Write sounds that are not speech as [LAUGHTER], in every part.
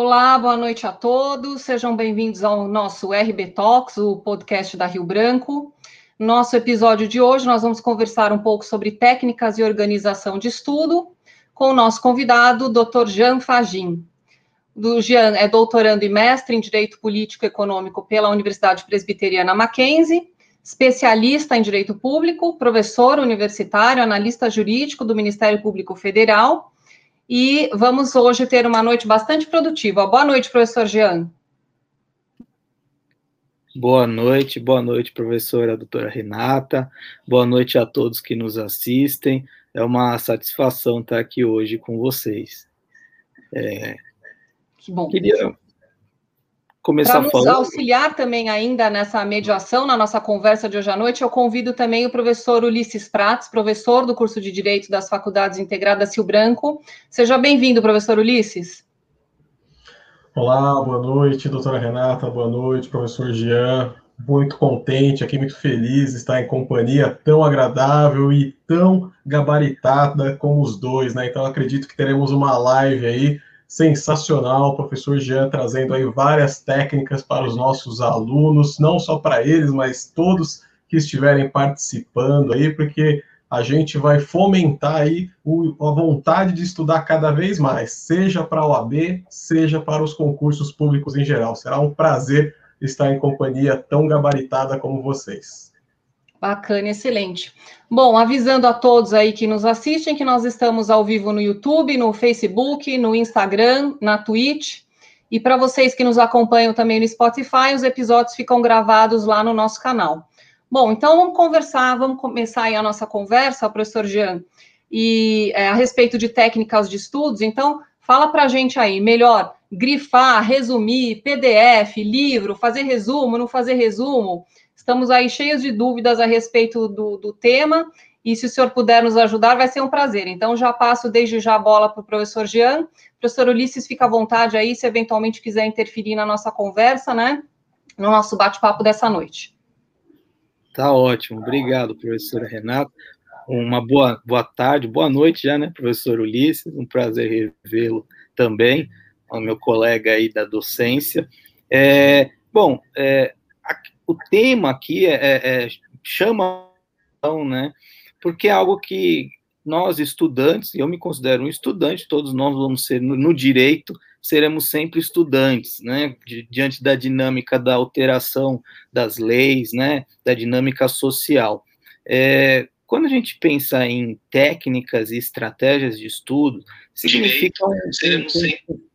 Olá, boa noite a todos. Sejam bem-vindos ao nosso RB Talks, o podcast da Rio Branco. Nosso episódio de hoje, nós vamos conversar um pouco sobre técnicas e organização de estudo com o nosso convidado, Dr. Jean Fagin. O Jean é doutorando e mestre em Direito Político e Econômico pela Universidade Presbiteriana Mackenzie, especialista em Direito Público, professor universitário, analista jurídico do Ministério Público Federal e vamos hoje ter uma noite bastante produtiva. Boa noite, professor Jean. Boa noite, boa noite, professora doutora Renata. Boa noite a todos que nos assistem. É uma satisfação estar aqui hoje com vocês. É, que bom. Queria começar Para nos falando... auxiliar também ainda nessa mediação, na nossa conversa de hoje à noite, eu convido também o professor Ulisses Prates, professor do curso de Direito das Faculdades Integradas Rio Branco. Seja bem-vindo, professor Ulisses. Olá, boa noite, doutora Renata, boa noite, professor Jean. Muito contente aqui, muito feliz de estar em companhia tão agradável e tão gabaritada como os dois, né? Então acredito que teremos uma live aí sensacional, o professor Jean trazendo aí várias técnicas para os nossos alunos, não só para eles, mas todos que estiverem participando aí, porque a gente vai fomentar aí o, a vontade de estudar cada vez mais, seja para a OAB, seja para os concursos públicos em geral. Será um prazer estar em companhia tão gabaritada como vocês. Bacana, excelente. Bom, avisando a todos aí que nos assistem que nós estamos ao vivo no YouTube, no Facebook, no Instagram, na Twitch. E para vocês que nos acompanham também no Spotify, os episódios ficam gravados lá no nosso canal. Bom, então vamos conversar, vamos começar aí a nossa conversa, professor Jean, e é, a respeito de técnicas de estudos. Então, fala para a gente aí, melhor grifar, resumir, PDF, livro, fazer resumo, não fazer resumo. Estamos aí cheios de dúvidas a respeito do, do tema, e se o senhor puder nos ajudar, vai ser um prazer. Então, já passo desde já a bola para o professor Jean. Professor Ulisses, fica à vontade aí, se eventualmente quiser interferir na nossa conversa, né? No nosso bate-papo dessa noite. Tá ótimo, obrigado, professora Renata. Uma boa, boa tarde, boa noite já, né, professor Ulisses? Um prazer revê-lo também, o meu colega aí da docência. É, bom, é, o tema aqui é, é, é chama né? Porque é algo que nós estudantes, eu me considero um estudante, todos nós vamos ser no, no direito, seremos sempre estudantes, né? diante da dinâmica da alteração das leis, né? Da dinâmica social. É, quando a gente pensa em técnicas e estratégias de estudo, significa um, um,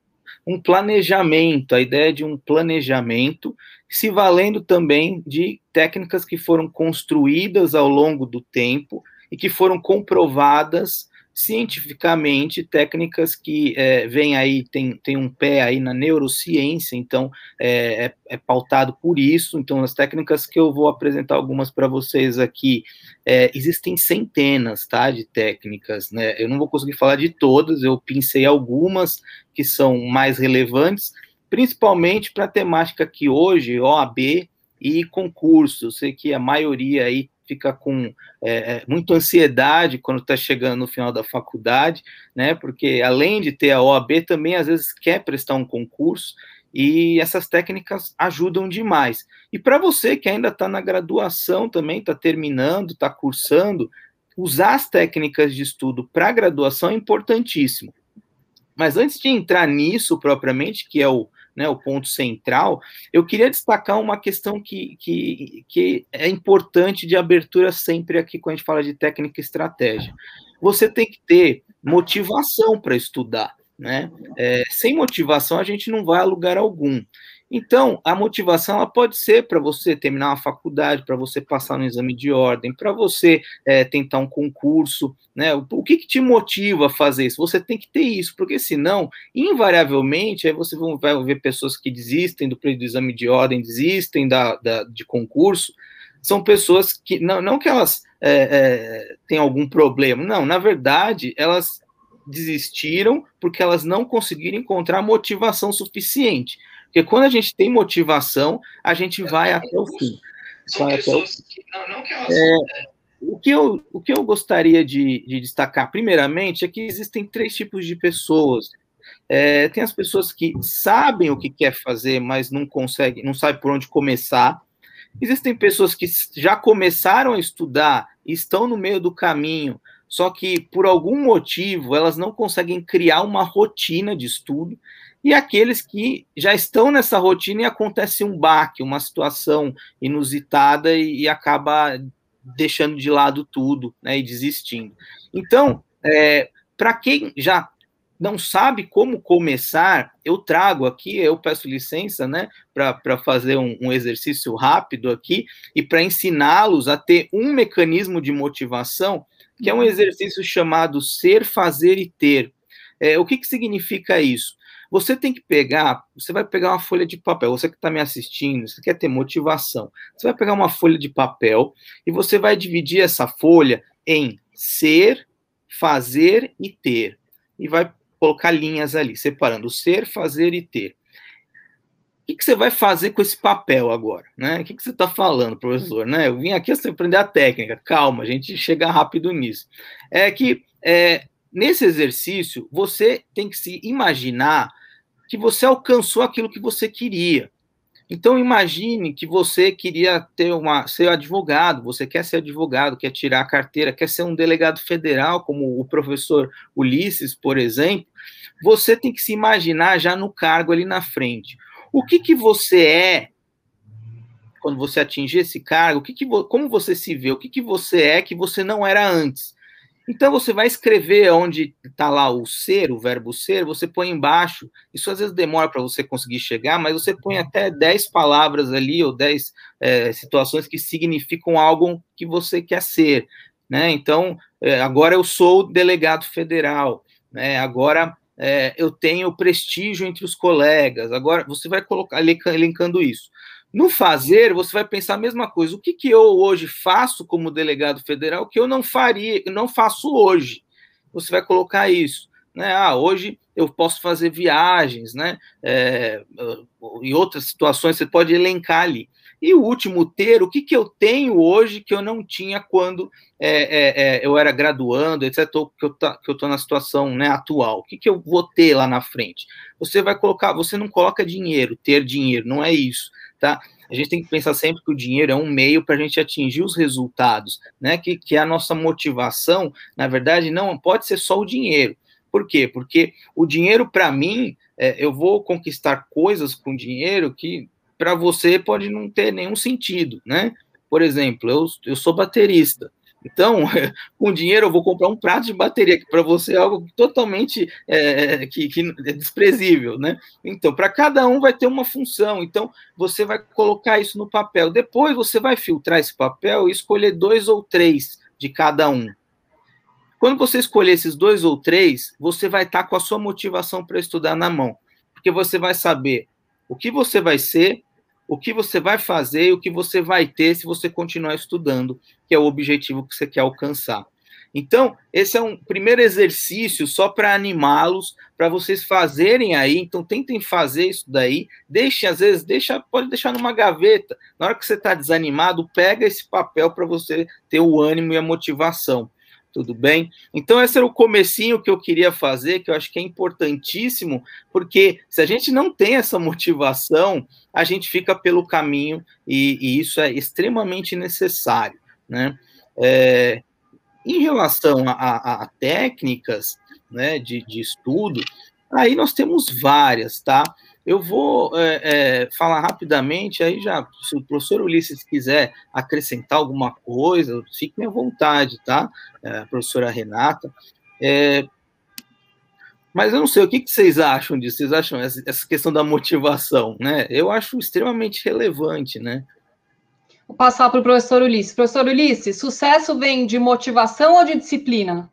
um planejamento, a ideia de um planejamento se valendo também de técnicas que foram construídas ao longo do tempo e que foram comprovadas cientificamente, técnicas que é, vem aí, tem, tem um pé aí na neurociência, então é, é, é pautado por isso. Então, as técnicas que eu vou apresentar algumas para vocês aqui, é, existem centenas, tá, de técnicas, né? Eu não vou conseguir falar de todas, eu pensei algumas que são mais relevantes, principalmente para a temática que hoje, OAB e concurso, eu sei que a maioria aí fica com é, é muita ansiedade quando está chegando no final da faculdade, né? Porque além de ter a OAB, também às vezes quer prestar um concurso e essas técnicas ajudam demais. E para você que ainda está na graduação também, está terminando, está cursando, usar as técnicas de estudo para graduação é importantíssimo. Mas antes de entrar nisso propriamente, que é o, né, o ponto central, eu queria destacar uma questão que, que, que é importante de abertura sempre aqui quando a gente fala de técnica e estratégia. Você tem que ter motivação para estudar. Né? É, sem motivação a gente não vai a lugar algum. Então, a motivação ela pode ser para você terminar uma faculdade, para você passar no exame de ordem, para você é, tentar um concurso, né? O, o que, que, te motiva a fazer isso? Você tem que ter isso, porque senão, invariavelmente, aí você vai ver pessoas que desistem do, do exame de ordem, desistem da, da, de concurso, são pessoas que, não, não que elas é, é, tenham algum problema, não, na verdade, elas desistiram porque elas não conseguiram encontrar motivação suficiente. Porque quando a gente tem motivação, a gente vai até o fim. Vai até o fim. É, o, que eu, o que eu gostaria de, de destacar, primeiramente, é que existem três tipos de pessoas É, tem as pessoas que sabem o que quer fazer, mas não conseguem, não sabem por onde começar. Existem pessoas que já começaram a estudar e estão no meio do caminho, só que por algum motivo elas não conseguem criar uma rotina de estudo. E aqueles que já estão nessa rotina e acontece um baque, uma situação inusitada e, e acaba deixando de lado tudo né, e desistindo. Então, é, para quem já não sabe como começar, eu trago aqui, eu peço licença, né, para fazer um, um, exercício rápido aqui e para ensiná-los a ter um mecanismo de motivação, que é um exercício chamado ser, fazer e ter. É, o que, que significa isso? Você tem que pegar, você vai pegar uma folha de papel, você que está me assistindo, você quer ter motivação, você vai pegar uma folha de papel e você vai dividir essa folha em ser, fazer e ter. E vai colocar linhas ali, separando ser, fazer e ter. O que, que você vai fazer com esse papel agora? Né? O que, que você está falando, professor? Né? Eu vim aqui você aprender a técnica. Calma, a gente chega rápido nisso. É que é, nesse exercício você tem que se imaginar que você alcançou aquilo que você queria. Então imagine que você queria ter uma ser advogado, você quer ser advogado, quer tirar a carteira, quer ser um delegado federal, como o professor Ulisses, por exemplo. Você tem que se imaginar já no cargo ali na frente. O que que você é quando você atingir esse cargo? O que que como você se vê? O que que você é que você não era antes? Então você vai escrever onde está lá o ser, o verbo ser, você põe embaixo. Isso às vezes demora para você conseguir chegar, mas você põe até 10 palavras ali, ou 10 é, situações que significam algo que você quer ser. Né? Então, é, agora eu sou delegado federal, né? agora é, eu tenho prestígio entre os colegas, agora você vai colocar elencando isso. No fazer, você vai pensar a mesma coisa. O que, que eu hoje faço como delegado federal que eu não faria, não faço hoje? Você vai colocar isso. Né? Ah, hoje eu posso fazer viagens, né? É, em outras situações, você pode elencar ali. E o último ter, o que, que eu tenho hoje que eu não tinha quando é, é, é eu era graduando, etc., que eu tá, estou na situação né, atual. O que, que eu vou ter lá na frente? Você vai colocar, você não coloca dinheiro, ter dinheiro, não é isso tá? A gente tem que pensar sempre que o dinheiro é um meio para a gente atingir os resultados, né? Que, que a nossa motivação, na verdade, não pode ser só o dinheiro. Por quê? Porque o dinheiro, para mim, é, eu vou conquistar coisas com dinheiro que para você pode não ter nenhum sentido, né? Por exemplo, eu, eu sou baterista. Então, [LAUGHS] com dinheiro eu vou comprar um prato de bateria, que para você é algo totalmente é, que, que é desprezível, né? Então, para cada um vai ter uma função. Então, você vai colocar isso no papel. Depois você vai filtrar esse papel e escolher dois ou três de cada um. Quando você escolher esses dois ou três, você vai estar tá com a sua motivação para estudar na mão, porque você vai saber o que você vai ser, o que você vai fazer e o que você vai ter se você continuar estudando, que é o objetivo que você quer alcançar. Então, esse é um primeiro exercício só para animá-los, para vocês fazerem aí. Então, tentem fazer isso daí. Deixe, às vezes, deixa, pode deixar numa gaveta. Na hora que você está desanimado, pega esse papel para você ter o ânimo e a motivação. Tudo bem? Então, esse era o comecinho que eu queria fazer, que eu acho que é importantíssimo, porque se a gente não tem essa motivação, a gente fica pelo caminho e, e isso é extremamente necessário, né? É, em relação a, a, a técnicas né, de, de, estudo, aí nós temos várias, tá? Eu vou é, é, falar rapidamente, aí já, se o professor Ulisses quiser acrescentar alguma coisa, fiquem à vontade, tá? É, professora Renata. É, mas eu não sei, o que, que vocês acham disso? Vocês acham essa, essa questão da motivação, né? Eu acho extremamente relevante, né? Vou passar para o professor Ulisses. Professor Ulisses, sucesso vem de motivação ou de disciplina?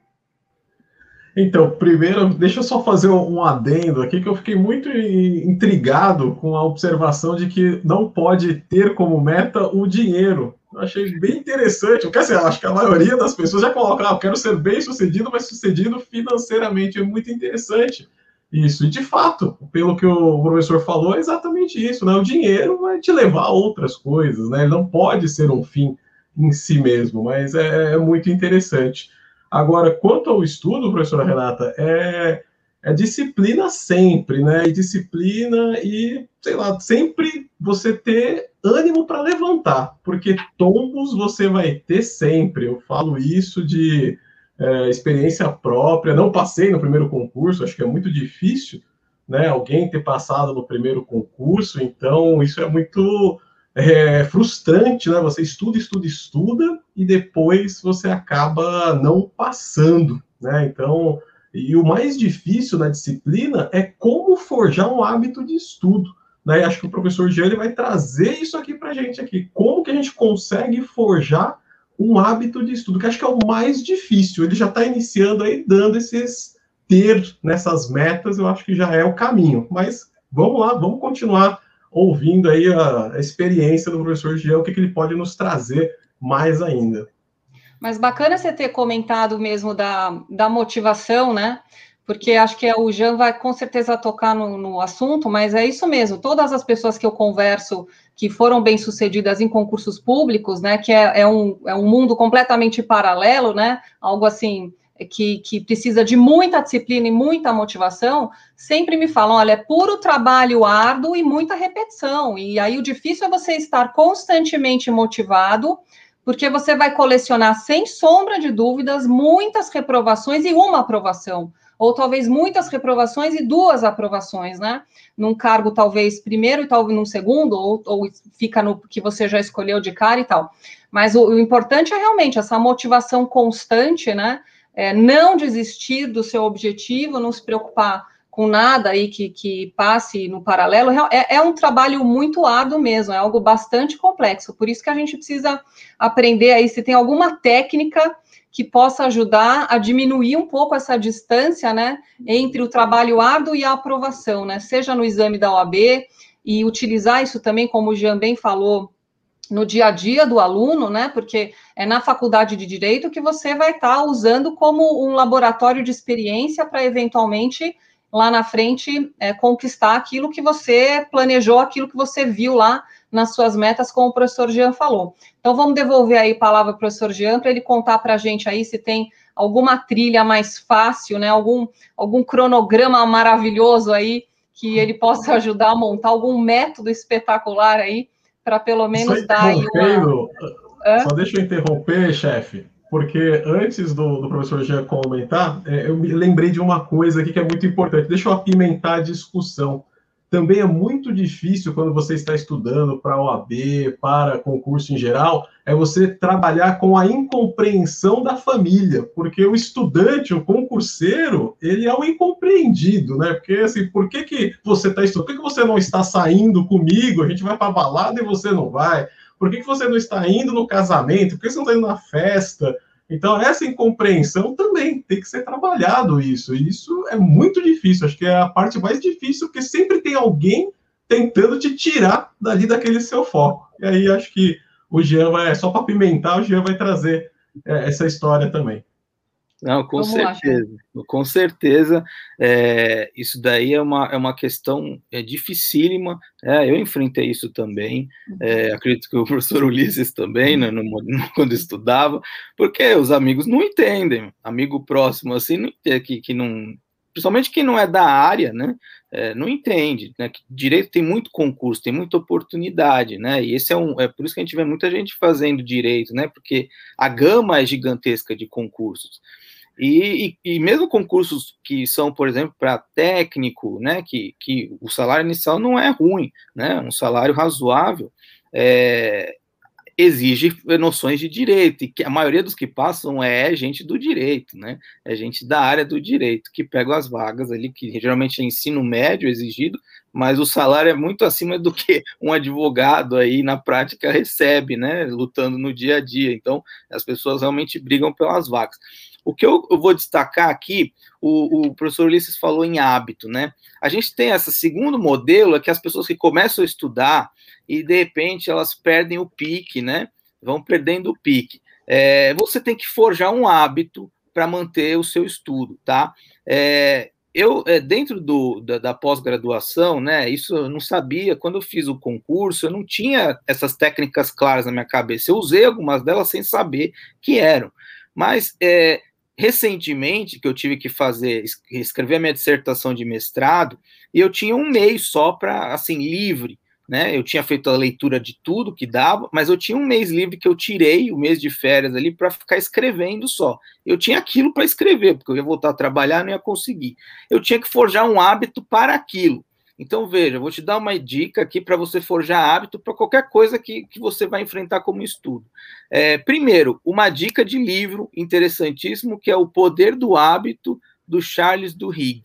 Então, primeiro, deixa eu só fazer um adendo aqui, que eu fiquei muito intrigado com a observação de que não pode ter como meta o dinheiro. Eu achei bem interessante, porque assim, acho que a maioria das pessoas já coloca, ah, eu quero ser bem sucedido, mas sucedido financeiramente. É muito interessante isso. E de fato, pelo que o professor falou, é exatamente isso, né? O dinheiro vai te levar a outras coisas, né? Ele não pode ser um fim em si mesmo, mas é, é muito interessante. Agora, quanto ao estudo, professora Renata, é, é disciplina sempre, né? E disciplina e, sei lá, sempre você ter ânimo para levantar, porque tombos você vai ter sempre. Eu falo isso de é, experiência própria. Não passei no primeiro concurso, acho que é muito difícil, né? Alguém ter passado no primeiro concurso, então isso é muito é, frustrante, né? Você estuda, estuda, estuda e depois você acaba não passando, né? Então e o mais difícil na disciplina é como forjar um hábito de estudo. Né? Acho que o professor Jean vai trazer isso aqui para a gente aqui. Como que a gente consegue forjar um hábito de estudo, que acho que é o mais difícil. Ele já está iniciando aí, dando esses ter nessas metas, eu acho que já é o caminho. Mas vamos lá, vamos continuar ouvindo aí a, a experiência do professor Jean, o que, que ele pode nos trazer mais ainda. Mas bacana você ter comentado mesmo da, da motivação, né? Porque acho que o Jean vai com certeza tocar no, no assunto, mas é isso mesmo. Todas as pessoas que eu converso que foram bem sucedidas em concursos públicos, né? Que é, é, um, é um mundo completamente paralelo, né? Algo assim que, que, precisa de muita disciplina e muita motivação, sempre me falam: olha, é puro trabalho árduo e muita repetição. E aí o difícil é você estar constantemente motivado porque você vai colecionar, sem sombra de dúvidas, muitas reprovações e uma aprovação, ou talvez muitas reprovações e duas aprovações, né? Num cargo, talvez primeiro e talvez num segundo, ou, ou fica no que você já escolheu de cara e tal. Mas o, o importante é realmente essa motivação constante, né? É, não desistir do seu objetivo, não se preocupar com nada aí que, que passe no paralelo, é, é, um trabalho muito árduo mesmo, é algo bastante complexo. Por isso que a gente precisa aprender aí se tem alguma técnica que possa ajudar a diminuir um pouco essa distância, né, entre o trabalho árduo e a aprovação, né, seja no exame da OAB e utilizar isso também, como o Jean bem falou, no dia a dia do aluno, né? Porque é na faculdade de direito que você vai estar tá usando como um laboratório de experiência para eventualmente lá na frente é, conquistar aquilo que você planejou, aquilo que você viu lá nas suas metas, como o professor Jean falou. Então, vamos devolver aí a palavra ao professor Jean para ele contar para a gente aí se tem alguma trilha mais fácil, né? Algum, algum cronograma maravilhoso aí que ele possa [LAUGHS] ajudar a montar algum método espetacular aí para pelo menos dar aí uma... Só deixa eu interromper, chefe porque antes do, do professor Jean comentar, é, eu me lembrei de uma coisa aqui que é muito importante. Deixa eu apimentar a discussão. Também é muito difícil quando você está estudando para OAB, para concurso em geral, é você trabalhar com a incompreensão da família, porque o estudante, o concurseiro, ele é o incompreendido, né? Porque assim, por que, que você está estudando? Por que, que você não está saindo comigo? A gente vai para a balada e você não vai por que, que você não está indo no casamento? Por que você não está indo na festa? Então, essa incompreensão também tem que ser trabalhado isso. E isso é muito difícil. Acho que é a parte mais difícil, porque sempre tem alguém tentando te tirar dali daquele seu foco. E aí acho que o Jean vai, só para pimentar, o Jean vai trazer é, essa história também. Não, com Vamos certeza, lá, com certeza. É, isso daí é uma, é uma questão é, dificílima. É, eu enfrentei isso também. É, uhum. acredito que o professor Ulisses também, né, no, no, [LAUGHS] quando estudava, porque os amigos não entendem. Amigo próximo assim, que, que não, principalmente quem não é da área, né, é, não entende, né, que direito tem muito concurso, tem muita oportunidade, né, e esse é um, é por isso que a gente vê muita gente fazendo direito, né, porque a gama é gigantesca de concursos. E, e, e, mesmo concursos que são, por exemplo, para técnico, né, que, que o salário inicial não é ruim, né, um salário razoável, é, exige noções de direito, e que a maioria dos que passam é gente do direito, né, é gente da área do direito, que pega as vagas ali, que geralmente é ensino médio exigido, mas o salário é muito acima do que um advogado aí na prática recebe, né, lutando no dia a dia, então as pessoas realmente brigam pelas vagas. O que eu, vou destacar aqui, o, o, professor Ulisses falou em hábito, né? A gente tem esse segundo modelo, é que as pessoas que começam a estudar e de repente elas perdem o pique, né? Vão perdendo o pique. É, você tem que forjar um hábito para manter o seu estudo, tá? É, eu, é, dentro do, da, da pós-graduação, né, isso eu não sabia, quando eu fiz o concurso, eu não tinha essas técnicas claras na minha cabeça, eu usei algumas delas sem saber que eram, mas é, recentemente, que eu tive que fazer, escrever a minha dissertação de mestrado, e eu tinha um mês só para, assim, livre, né? Eu tinha feito a leitura de tudo que dava, mas eu tinha um mês livre que eu tirei, o mês de férias ali, para ficar escrevendo só. Eu tinha aquilo para escrever, porque eu ia voltar a trabalhar, não ia conseguir. Eu tinha que forjar um hábito para aquilo. Então, veja, vou te dar uma dica aqui para você forjar hábito para qualquer coisa que, que você vai enfrentar como estudo. É, primeiro, uma dica de livro interessantíssimo, que é O Poder do Hábito, do Charles Duhigg,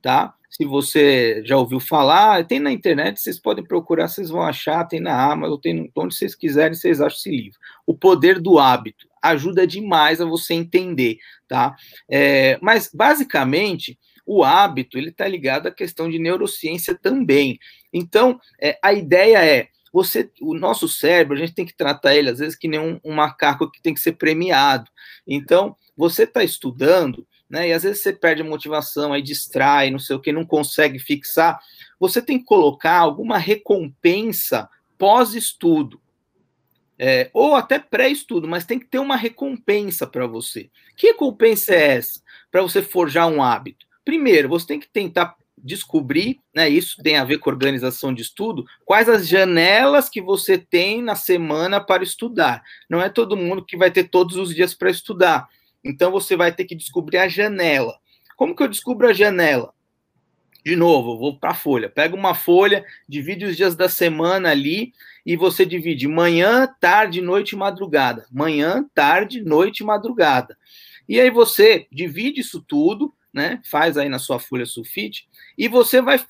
tá? Se você já ouviu falar, tem na internet, vocês podem procurar, vocês vão achar, tem na Amazon, tem onde vocês quiserem, vocês acham esse livro. O Poder do Hábito ajuda demais a você entender, tá? É, mas, basicamente, o hábito ele está ligado à questão de neurociência também. Então, é, a ideia é você, o nosso cérebro, a gente tem que tratar ele às vezes que nem um, um macaco que tem que ser premiado. Então, você está estudando, né? E às vezes você perde a motivação, aí distrai, não sei o que, não consegue fixar. Você tem que colocar alguma recompensa pós-estudo. É, ou até pré-estudo, mas tem que ter uma recompensa para você. Que recompensa é essa para você forjar um hábito? Primeiro, você tem que tentar descobrir, né, isso tem a ver com organização de estudo, quais as janelas que você tem na semana para estudar. Não é todo mundo que vai ter todos os dias para estudar. Então você vai ter que descobrir a janela. Como que eu descubro a janela? De novo, vou para a folha. Pega uma folha, divide os dias da semana ali e você divide manhã, tarde, noite e madrugada. Manhã, tarde, noite e madrugada. E aí você divide isso tudo né? Faz aí na sua folha sulfite e você vai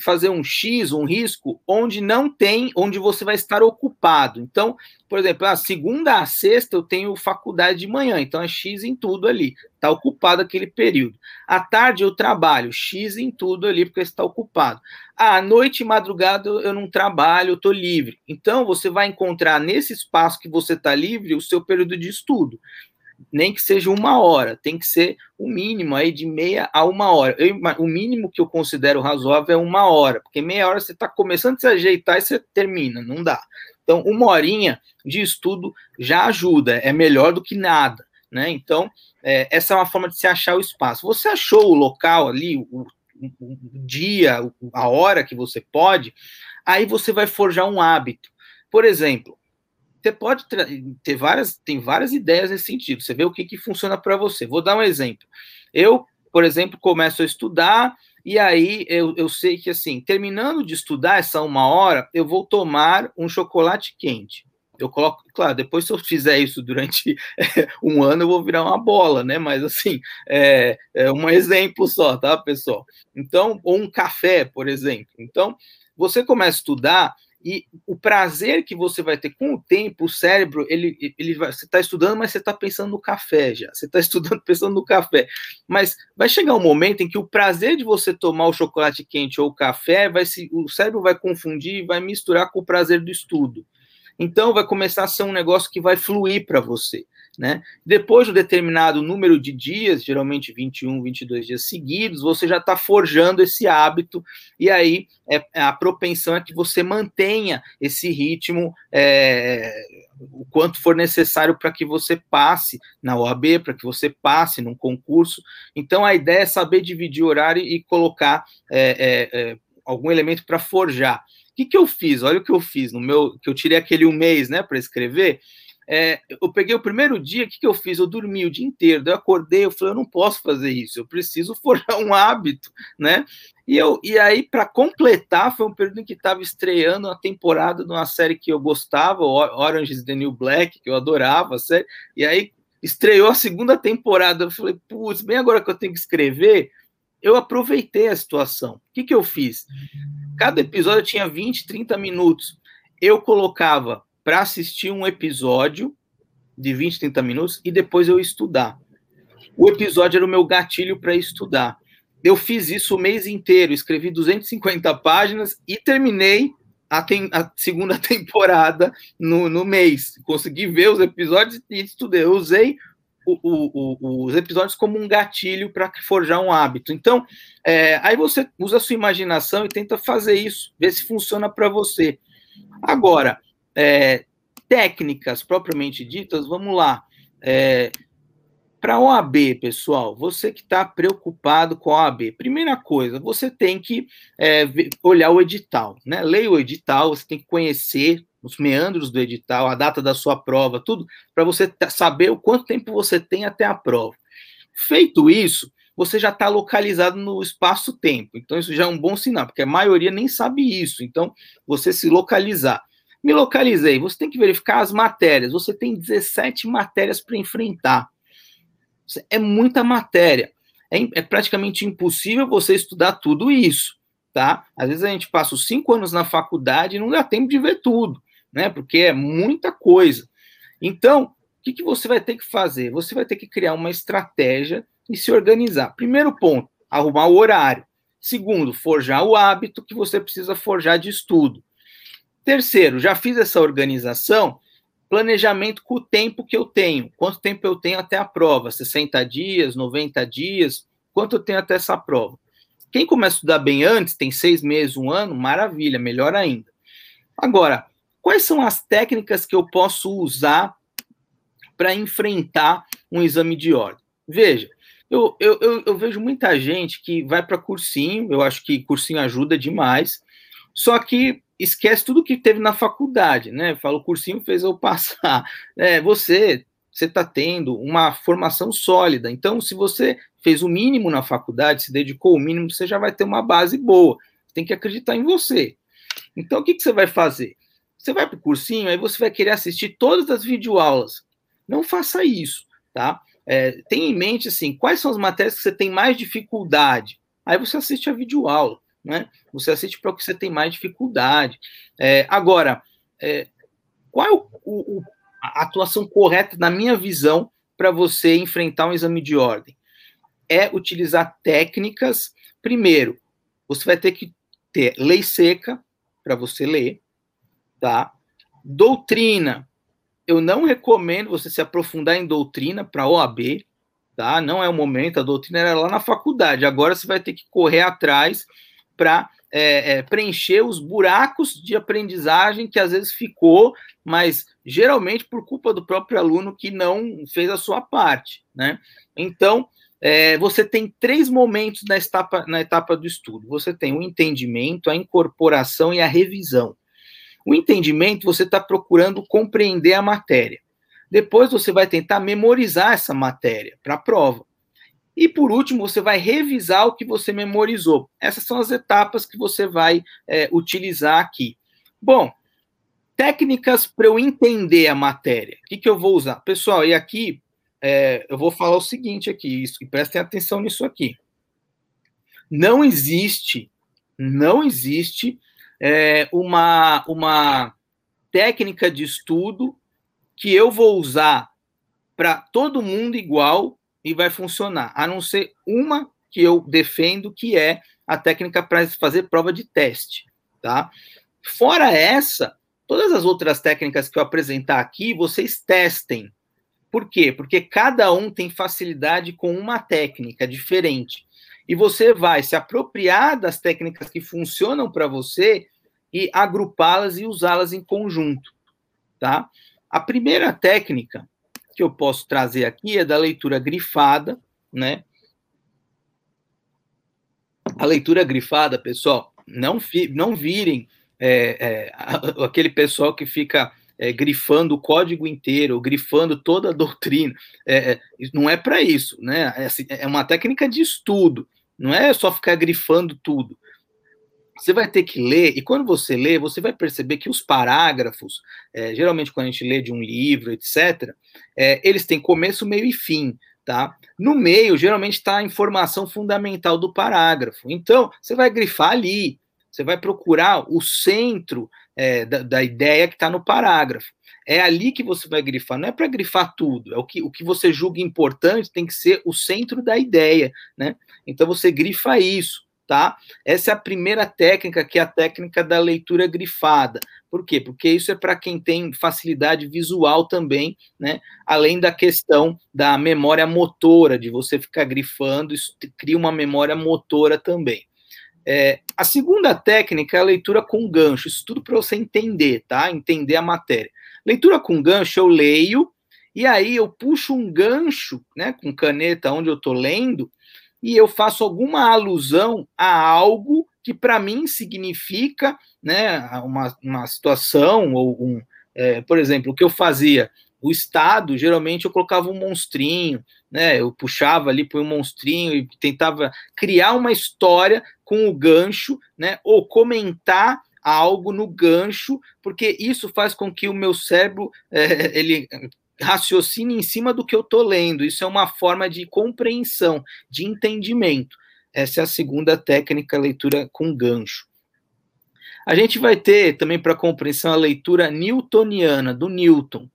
fazer um X, um risco, onde não tem, onde você vai estar ocupado. Então, por exemplo, a segunda a sexta eu tenho faculdade de manhã, então é X em tudo ali, está ocupado aquele período. À tarde eu trabalho, X em tudo ali, porque está ocupado. À noite e madrugada eu não trabalho, eu estou livre. Então, você vai encontrar nesse espaço que você está livre o seu período de estudo nem que seja uma hora, tem que ser o mínimo aí de meia a uma hora. Eu, o mínimo que eu considero razoável é uma hora, porque meia hora você está começando a se ajeitar e você termina, não dá. Então, uma horinha de estudo já ajuda, é melhor do que nada, né? Então, é, essa é uma forma de se achar o espaço. Você achou o local ali, o, o, o dia, a hora que você pode, aí você vai forjar um hábito. Por exemplo, você pode ter várias, tem várias ideias nesse sentido. Você vê o que, que funciona para você. Vou dar um exemplo. Eu, por exemplo, começo a estudar e aí eu, eu sei que assim, terminando de estudar essa uma hora, eu vou tomar um chocolate quente. Eu coloco, claro, depois se eu fizer isso durante [LAUGHS] um ano, eu vou virar uma bola, né? Mas assim, é, é um exemplo só, tá, pessoal? Então, ou um café, por exemplo. Então, você começa a estudar e o prazer que você vai ter com o tempo, o cérebro, ele, ele vai, você está estudando, mas você está pensando no café já. Você está [LAUGHS] estudando pensando no café. Mas vai chegar um momento em que o prazer de você tomar o chocolate quente ou o café, vai se, o cérebro vai confundir, vai misturar com o prazer do estudo. Então vai começar a ser um negócio que vai fluir para você. Né? Depois de um determinado número de dias, geralmente 21, 22 dias seguidos, você já está forjando esse hábito, e aí é, a propensão é que você mantenha esse ritmo é, o quanto for necessário para que você passe na OAB, para que você passe num concurso. Então, a ideia é saber dividir o horário e colocar é, é, é algum elemento para forjar. O que, que eu fiz? Olha o que eu fiz no meu, que eu tirei aquele um mês, né, para escrever. É, eu peguei o primeiro dia, o que, que eu fiz? Eu dormi o dia inteiro, eu acordei, eu falei, eu não posso fazer isso, eu preciso [LAUGHS] forjar um hábito, né? E, eu, e aí, para completar, foi um período em que estava estreando a temporada de uma série que eu gostava, Orange is the New Black, que eu adorava, série, e aí estreou a segunda temporada, eu falei, putz, bem agora que eu tenho que escrever, eu aproveitei a situação. O que, que eu fiz? Cada episódio tinha 20, 30 minutos. Eu colocava para assistir um episódio de 20, 30 minutos e depois eu estudar. O episódio era o meu gatilho para estudar. Eu fiz isso o mês inteiro, escrevi 250 páginas e terminei a, tem, a segunda [LAUGHS] temporada no, no, mês. Consegui ver os episódios e estudei. Eu usei o, o, o, os episódios como um gatilho para forjar um hábito. Então, é, aí você usa a sua imaginação e tenta fazer isso, ver se funciona para você. Agora, é, técnicas propriamente ditas, vamos lá. É, Para a OAB, pessoal, você que está preocupado com a OAB, primeira coisa, você tem que é, olhar o edital, né? Leia o edital, você tem que conhecer os meandros do edital, a data da sua prova, tudo, para você saber o quanto tempo você tem até a prova. Feito isso, você já está localizado no espaço-tempo. Então, isso já é um bom sinal, porque a maioria nem sabe isso. Então, você se localizar. Me localizei, você tem que verificar as matérias. Você tem 17 matérias para enfrentar. É muita matéria. É, é, praticamente impossível você estudar tudo isso, tá? Às vezes a gente passa os cinco anos na faculdade e não dá tempo de ver tudo, né? Porque é muita coisa. Então, o que, que você vai ter que fazer? Você vai ter que criar uma estratégia e se organizar. Primeiro ponto, arrumar o horário. Segundo, forjar o hábito que você precisa forjar de estudo. Terceiro, já fiz essa organização, planejamento com o tempo que eu tenho. Quanto tempo eu tenho até a prova? 60 dias, 90 dias? Quanto eu tenho até essa prova? Quem começa a estudar bem antes, tem seis meses, um ano, maravilha, melhor ainda. Agora, quais são as técnicas que eu posso usar para enfrentar um exame de ordem? Veja, eu, eu, eu, eu vejo muita gente que vai para cursinho, eu acho que cursinho ajuda demais, só que esquece tudo que teve na faculdade, né? Fala, o cursinho fez eu [LAUGHS] passar. É, você você está tendo uma formação sólida. Então, se você fez o mínimo na faculdade, se dedicou o mínimo, você já vai ter uma base boa. Tem que acreditar em você. Então, o que, que você vai fazer? Você vai para o cursinho, aí você vai querer assistir todas as videoaulas. Não faça isso, tá? É, tenha em mente, assim, quais são as matérias que você tem mais dificuldade. Aí você assiste a videoaula né? Você assiste para o que você tem mais dificuldade. É, agora, é, qual é o, o, a atuação correta, na minha visão, para você enfrentar um exame de ordem? É utilizar técnicas. Primeiro, você vai ter que ter lei seca para você ler, tá? Doutrina. Eu não recomendo você se aprofundar em doutrina para OAB, tá? Não é o momento, a doutrina era lá na faculdade. Agora você vai ter que correr atrás para é, é, preencher os buracos de aprendizagem que às vezes ficou, mas geralmente por culpa do próprio aluno que não fez a sua parte, né? Então, é, você tem três momentos na etapa, na etapa do estudo. Você tem o entendimento, a incorporação e a revisão. O entendimento, você está procurando compreender a matéria. Depois você vai tentar memorizar essa matéria para a prova. E por último, você vai revisar o que você memorizou. Essas são as etapas que você vai é, utilizar aqui. Bom, técnicas para eu entender a matéria. O que, que eu vou usar? Pessoal, e aqui é, eu vou falar o seguinte aqui, isso, e prestem atenção nisso aqui. Não existe, não existe é, uma, uma técnica de estudo que eu vou usar para todo mundo igual e vai funcionar, a não ser uma que eu defendo, que é a técnica para fazer prova de teste, tá? Fora essa, todas as outras técnicas que eu apresentar aqui, vocês testem. Por quê? Porque cada um tem facilidade com uma técnica diferente. E você vai se apropriar das técnicas que funcionam para você e agrupá-las e usá-las em conjunto, tá? A primeira técnica que eu posso trazer aqui é da leitura grifada, né? A leitura grifada, pessoal, não, não virem é, é, aquele pessoal que fica é, grifando o código inteiro, grifando toda a doutrina. É, é, não é para isso, né? É, assim, é uma técnica de estudo, não é só ficar grifando tudo você vai ter que ler, e quando você lê, você vai perceber que os parágrafos, é, geralmente quando a gente lê de um livro, etc., é, eles têm começo, meio e fim. Tá? No meio, geralmente está a informação fundamental do parágrafo. Então, você vai grifar ali, você vai procurar o centro é, da, da, ideia que está no parágrafo. É ali que você vai grifar, não é para grifar tudo, é o que, o que você julga importante tem que ser o centro da ideia, né? Então você grifa isso tá? Essa é a primeira técnica, que é a técnica da leitura grifada. Por quê? Porque isso é para quem tem facilidade visual também, né? Além da questão da memória motora, de você ficar grifando, isso cria uma memória motora também. É, a segunda técnica é a leitura com gancho, isso tudo para você entender, tá? Entender a matéria. Leitura com gancho, eu leio e aí eu puxo um gancho, né, com caneta onde eu estou lendo, e eu faço alguma alusão a algo que para mim significa né, uma, uma situação, ou um, é, por exemplo, o que eu fazia, o Estado, geralmente eu colocava um monstrinho, né, eu puxava ali para um monstrinho e tentava criar uma história com o gancho, né, ou comentar algo no gancho, porque isso faz com que o meu cérebro é, ele raciocine em cima do que eu estou lendo. Isso é uma forma de compreensão, de entendimento. Essa é a segunda técnica, leitura com gancho. A gente vai ter também para compreensão a leitura newtoniana, do Newton.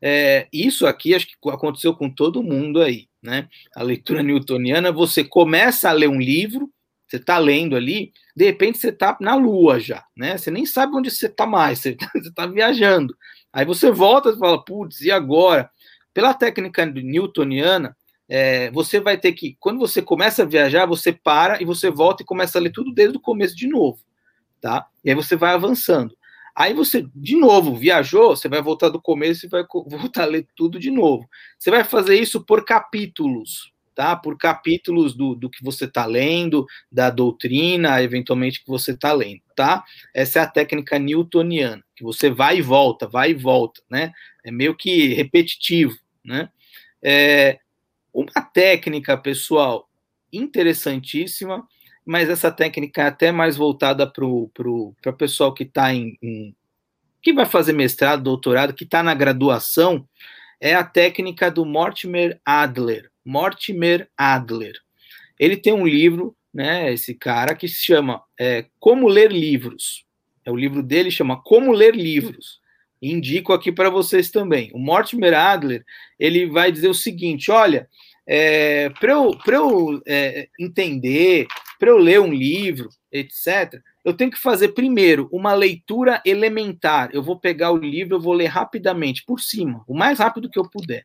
É, isso aqui acho que aconteceu com todo mundo aí, né? A leitura newtoniana, você começa a ler um livro, você está lendo ali, de repente você está na lua já, né? Você nem sabe onde você está mais, [LAUGHS] você está viajando. Aí você volta e fala, putz, e agora? Pela técnica newtoniana, é, você vai ter que, quando você começa a viajar, você para e você volta e começa a ler tudo desde o começo de novo, tá? E aí você vai avançando. Aí você, de novo, viajou, você vai voltar do começo e vai [LAUGHS] voltar a ler tudo de novo. Você vai fazer isso por capítulos, tá? Por capítulos do, do que você está lendo, da doutrina, eventualmente, que você está lendo, tá? Essa é a técnica newtoniana, que você vai e volta, vai e volta, né? É meio que repetitivo, né? É, uma técnica, pessoal, interessantíssima, mas essa técnica é até mais voltada para o pessoal que está em, em, que vai fazer mestrado, doutorado, que está na graduação, é a técnica do Mortimer Adler. Mortimer Adler. Ele tem um livro, né, esse cara, que se chama é, Como Ler Livros. É o livro dele chama Como Ler Livros. Indico aqui para vocês também. O Mortimer Adler ele vai dizer o seguinte: olha, é, para eu, eu é, entender, para eu ler um livro, etc., eu tenho que fazer primeiro uma leitura elementar. Eu vou pegar o livro, eu vou ler rapidamente, por cima, o mais rápido que eu puder.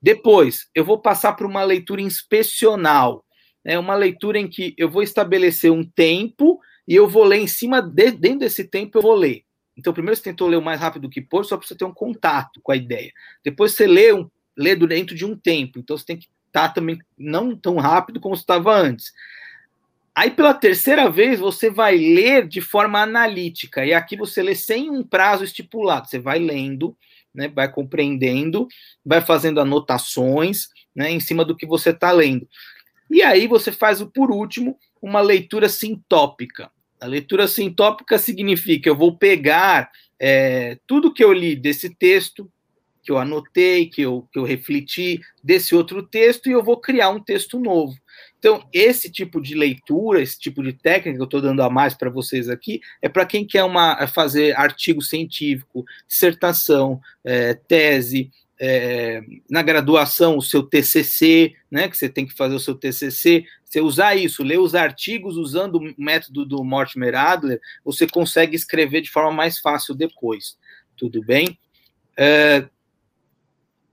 Depois, eu vou passar para uma leitura inspecional, né, uma leitura em que eu vou estabelecer um tempo e eu vou ler em cima, de, dentro desse tempo, eu vou ler. Então, primeiro você tentou ler o mais rápido que pôr, só para você ter um contato com a ideia. Depois você lê um, ler dentro de um tempo. Então você tem que estar tá também não tão rápido como estava antes. Aí pela terceira vez você vai ler de forma analítica e aqui você lê sem um prazo estipulado. Você vai lendo, né, vai compreendendo, vai fazendo anotações, né, em cima do que você está lendo. E aí você faz por último uma leitura sintópica. A leitura sintópica significa eu vou pegar é, tudo que eu li desse texto, que eu anotei, que eu, que eu refleti desse outro texto e eu vou criar um texto novo. Então, esse tipo de leitura, esse tipo de técnica que eu estou dando a mais para vocês aqui, é para quem quer uma, fazer artigo científico, dissertação, é, tese, é, na graduação, o seu TCC, né, que você tem que fazer o seu TCC, você usar isso, ler os artigos usando o método do Mortimer Adler, você consegue escrever de forma mais fácil depois. Tudo bem? É,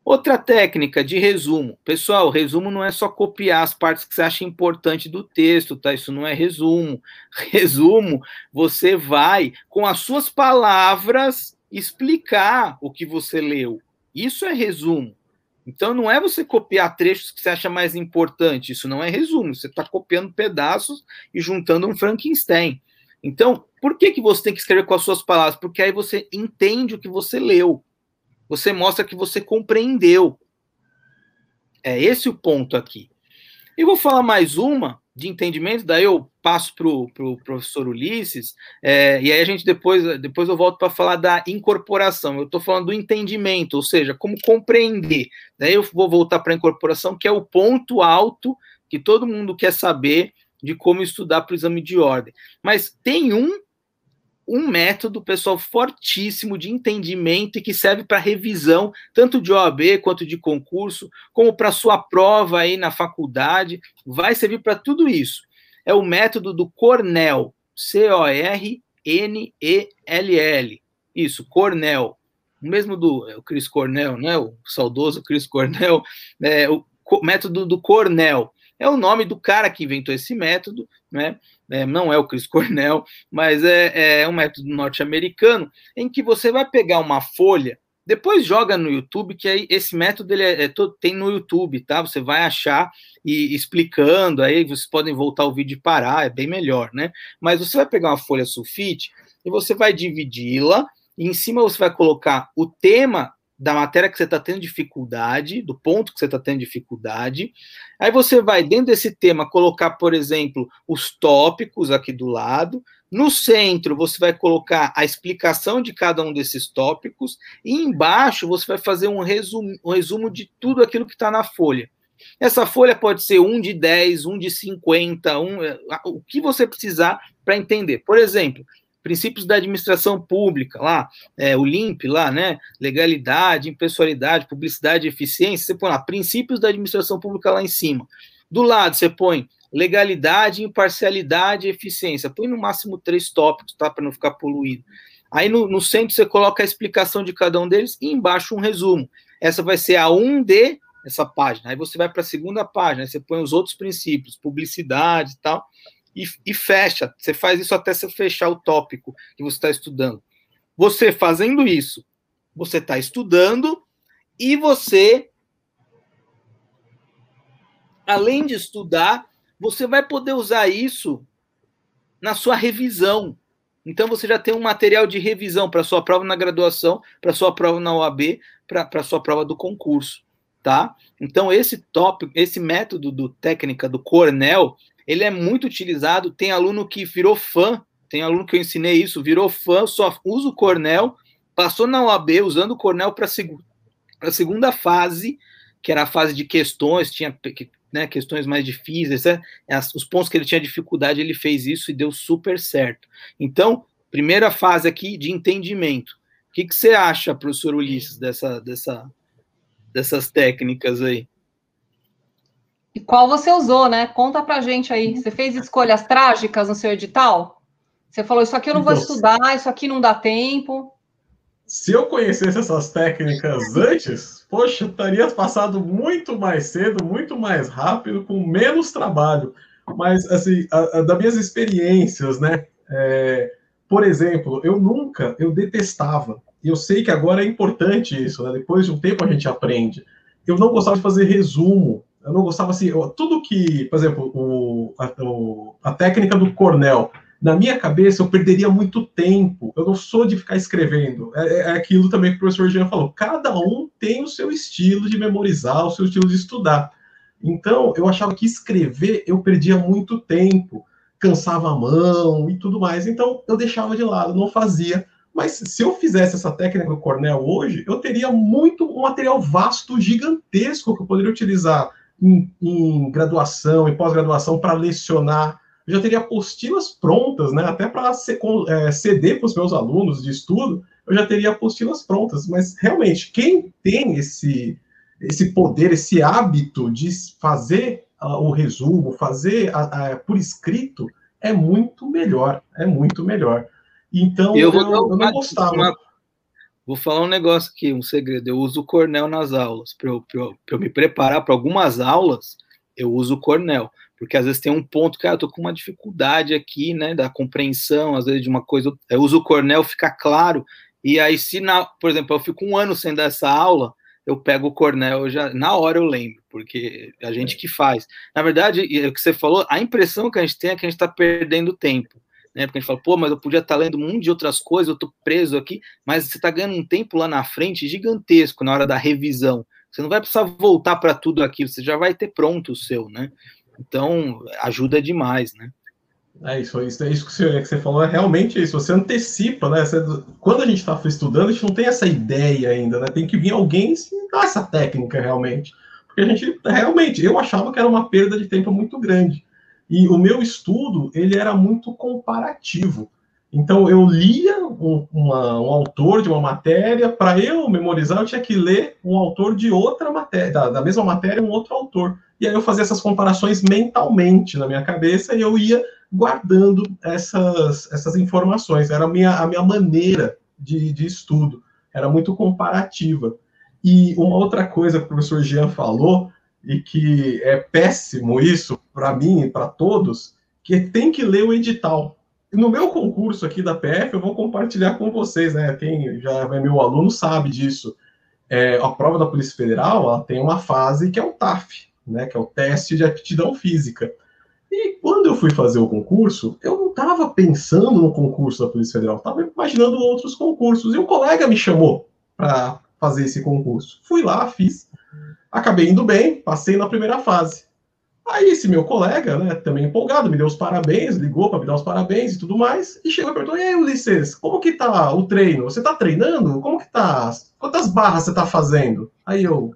Outra técnica de resumo. Pessoal, resumo não é só copiar as partes que você acha importante do texto, tá? Isso não é resumo. [LAUGHS] Resumo, você vai, com as suas palavras, explicar o que você leu. Isso é resumo. Então, não é você copiar trechos que você acha mais importante. Isso não é resumo. Você está copiando pedaços e juntando um Frankenstein. Então, por que, que você tem que escrever com as suas palavras? Porque aí você entende o que você leu. Você mostra que você compreendeu. É esse o ponto aqui. E vou falar mais uma de entendimento, daí eu passo para o pro professor Ulisses, é, e aí a gente depois, depois eu volto para falar da incorporação. Eu estou falando do entendimento, ou seja, como compreender. Daí eu vou voltar para a incorporação, que é o ponto alto que todo mundo quer saber de como estudar para o exame de ordem. Mas tem um um método, pessoal, fortíssimo de entendimento e que serve para revisão, tanto de OAB quanto de concurso, como para sua prova aí na faculdade, vai servir para tudo isso. É o método do Cornell, C-O-R-N-E-L-L. Isso, Cornell. O mesmo do é o Chris Cornell, né? O saudoso Chris Cornell, é, o método do Cornell. É o nome do cara que inventou esse método, né? É, não é o Chris [LAUGHS] Cornell, mas é, é um método norte-americano em que você vai pegar uma folha Depois joga no YouTube, que aí esse método ele é, é todo, tem no YouTube, tá? Você vai achar e explicando, aí vocês podem voltar o vídeo e parar, é bem melhor, né? Mas você vai pegar uma folha sulfite e você vai dividi-la, e em cima você vai colocar o tema da matéria que você está tendo dificuldade, do ponto que você está tendo dificuldade. Aí você vai, dentro desse tema, colocar, por exemplo, os tópicos aqui do lado. No centro, você vai colocar a explicação de cada um desses tópicos. E embaixo, você vai fazer um resumo, um resumo de tudo aquilo que está na folha. Essa folha pode ser um de 10, um de 50, um, o que você precisar para entender. Por exemplo, princípios da administração pública, lá, é, o LIMP, lá, né? Legalidade, impessoalidade, publicidade e eficiência, você põe lá, princípios da administração pública lá em cima. Do lado, você põe legalidade, imparcialidade e eficiência. Põe no máximo três tópicos, tá? Para não ficar poluído. Aí no, no, centro você coloca a explicação de cada um deles e embaixo um resumo. Essa vai ser a 1D, essa página. Aí você vai para a segunda página, você põe os outros princípios, publicidade e tal e, e fecha. Você faz isso até você fechar o tópico que você está estudando. Você fazendo isso, você está estudando e você, além de estudar, você vai poder usar isso na sua revisão. Então você já tem um material de revisão para sua prova na graduação, para sua prova na OAB, para sua prova do concurso, tá? Então esse tópico, esse método do técnica do Cornell, ele é muito utilizado. Tem aluno que virou fã, tem aluno que eu ensinei isso, virou fã, só usa o Cornell, passou na UAB usando o Cornell para seg a segunda fase, que era a fase de questões, tinha né, questões mais difíceis, né? os pontos que ele tinha dificuldade, ele fez isso e deu super certo. Então, primeira fase aqui de entendimento. O que, que você acha, professor Ulisses, dessa, dessa, dessas técnicas aí? E qual você usou, né? Conta pra gente aí. Você fez escolhas trágicas no seu edital? Você falou, isso aqui eu não vou então, estudar, isso aqui não dá tempo. Se eu conhecesse essas técnicas [LAUGHS] antes, poxa, estaria passado muito mais cedo, muito mais rápido, com menos trabalho. Mas, assim, a, a, das minhas experiências, né? É, por exemplo, eu nunca, eu detestava, e eu sei que agora é importante isso, né? Depois de um tempo a gente aprende. Eu não gostava de fazer resumo eu não gostava assim, tudo que, por exemplo, o, a, o, a, técnica do Cornell, na minha cabeça eu perderia muito tempo. Eu não sou de ficar escrevendo. É, é, é aquilo também que o professor Jean falou. Cada um tem o seu estilo de memorizar, o seu estilo de estudar. Então, eu achava que escrever eu perdia muito tempo, cansava a mão e tudo mais. Então, eu deixava de lado, não fazia. Mas se eu fizesse essa técnica do Cornell hoje, eu teria muito um material vasto, gigantesco que eu poderia utilizar em, em graduação e pós-graduação para lecionar. Eu já teria apostilas prontas, né? Até para é, ceder para os meus alunos de estudo, eu já teria apostilas prontas. Mas realmente, quem tem esse, esse poder, esse hábito de fazer uh, o resumo, fazer por escrito, é muito melhor. É muito melhor. Então, eu, eu, eu não gostava. Uma, Vou falar um negócio aqui, um segredo. Eu uso o Cornell nas aulas. Para eu, eu, eu, me preparar para algumas aulas, eu uso o Cornell. Porque às vezes tem um ponto que ah, eu tô com uma dificuldade aqui, né, da compreensão, às vezes de uma coisa. Eu uso o Cornell, fica claro. E aí, se, na, por exemplo, eu fico um ano sem dar essa aula, eu pego o Cornell, já, na hora eu lembro, porque é a gente que faz. Na verdade, o que você falou, a impressão que a gente tem é que a gente está perdendo tempo né? Porque a gente fala, pô, mas eu podia estar lendo um monte de outras coisas, eu tô preso aqui, mas você está ganhando um tempo lá na frente gigantesco na hora da revisão. Você não vai precisar voltar para tudo aquilo, você já vai ter pronto o seu, né? Então, ajuda demais, né? É isso, isso é isso que você, que você falou, é realmente isso. Você antecipa, né? Você, quando a gente está estudando, a gente não tem essa ideia ainda, né? Tem que vir alguém ensinar essa técnica realmente. Porque a gente, realmente, eu achava que era uma perda de tempo muito grande. E o meu estudo ele era muito comparativo. Então eu lia um, uma, um autor de uma matéria, para eu memorizar, eu tinha que ler um autor de outra matéria, da, da, mesma matéria, um outro autor. E aí eu fazia essas comparações mentalmente na minha cabeça e eu ia guardando essas, essas informações. Era a minha, a minha maneira de, de estudo, era muito comparativa. E uma outra coisa que o professor Jean falou e que é péssimo isso para mim e para todos, que tem que ler o edital. no meu concurso aqui da PF, eu vou compartilhar com vocês, né? Quem já é meu aluno sabe disso. É, a prova da Polícia Federal ela tem uma fase que é o TAF, né? Que é o teste de aptidão física. E quando eu fui fazer o concurso, eu não estava pensando no concurso da Polícia Federal, estava imaginando outros concursos. E um colega me chamou para fazer esse concurso. Fui lá, fiz. Acabei indo bem, passei na primeira fase. Aí esse meu colega, né, também empolgado, me deu os parabéns, ligou para me dar os parabéns e tudo mais, e chegou e perguntou: "E aí, Ulisses, como que tá o treino? Você tá treinando? Como que tá? Quantas barras você tá fazendo?" Aí eu,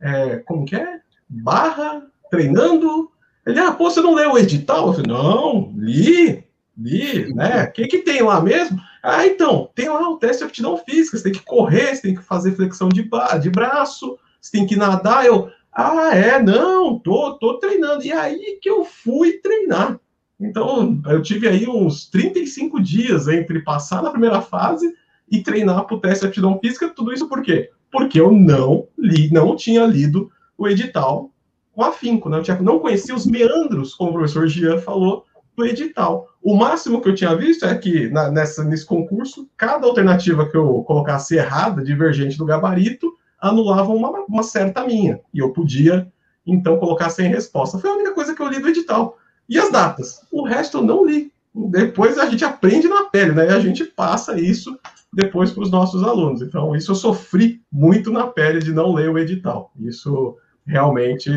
é, como que é? Barra treinando? Ele, ah, pô, você não leu o edital? Eu falei, não, li, li, né? O que, que tem lá mesmo? Ah, então, tem lá o teste de aptidão física, você tem que correr, você tem que fazer flexão de, de braço, você tem que nadar. Eu, ah, é, não, tô, tô treinando. E aí que eu fui treinar. Então, eu tive aí uns 35 dias entre passar na primeira fase e treinar para o teste de aptidão física. Tudo isso por quê? Porque eu não li, não tinha lido o edital com afinco, né? Eu tinha, não conhecia os meandros, como o professor Gian falou, do edital. O máximo que eu tinha visto é que na, nessa, nesse concurso, cada alternativa que eu colocasse errada, divergente do gabarito, anulava uma, uma certa minha. E eu podia, então, colocar sem resposta. Foi a única coisa que eu li do edital. E as datas? O resto eu não li. Depois a gente aprende na pele, né? E a gente passa isso depois para os nossos alunos. Então, isso eu sofri muito na pele de não ler o edital. Isso realmente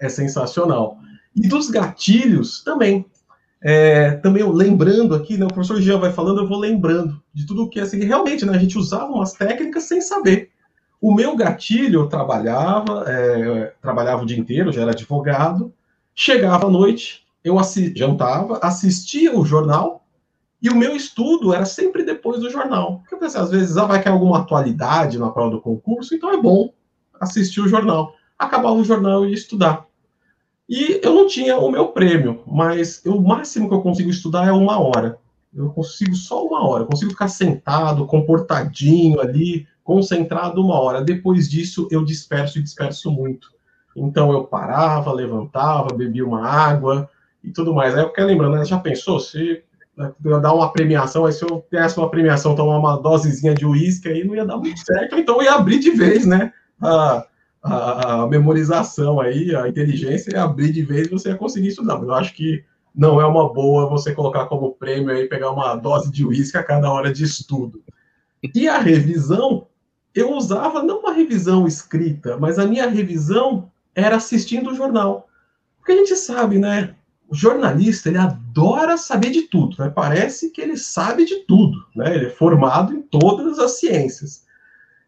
é sensacional. E dos gatilhos também. É, também lembrando aqui, né, o professor Jean vai falando, eu vou lembrando de tudo que assim, realmente né, a gente usava umas técnicas sem saber. O meu gatilho, eu trabalhava, é, trabalhava o dia inteiro, já era advogado, chegava à noite, eu jantava, assistia o jornal, e o meu estudo era sempre depois do jornal. Porque eu pensei, às vezes, ah, vai cair alguma atualidade na prova do concurso, então é bom assistir o jornal acabava o jornal e estudar. E eu não tinha o meu prêmio, mas eu, o máximo que eu consigo estudar é uma hora. Eu consigo só uma hora, eu consigo ficar sentado, comportadinho ali, concentrado uma hora. Depois disso, eu disperso e disperso muito. Então eu parava, levantava, bebia uma água e tudo mais. Aí eu quero lembrando, né, já pensou se dar uma premiação, aí se eu desse uma premiação, tomar uma dosezinha de uísque, aí não ia dar muito certo, então ia abrir de vez, né? Ah, a, a, memorização aí, a inteligência, e abrir de vez você ia conseguir estudar. Mas eu acho que não é uma boa você colocar como prêmio aí, pegar uma dose de uísque a cada hora de estudo. E a revisão, eu usava não uma revisão escrita, mas a minha revisão era assistindo o jornal. Porque a gente sabe, né? O jornalista, ele adora saber de tudo, né? Parece que ele sabe de tudo, né? Ele é formado em todas as ciências.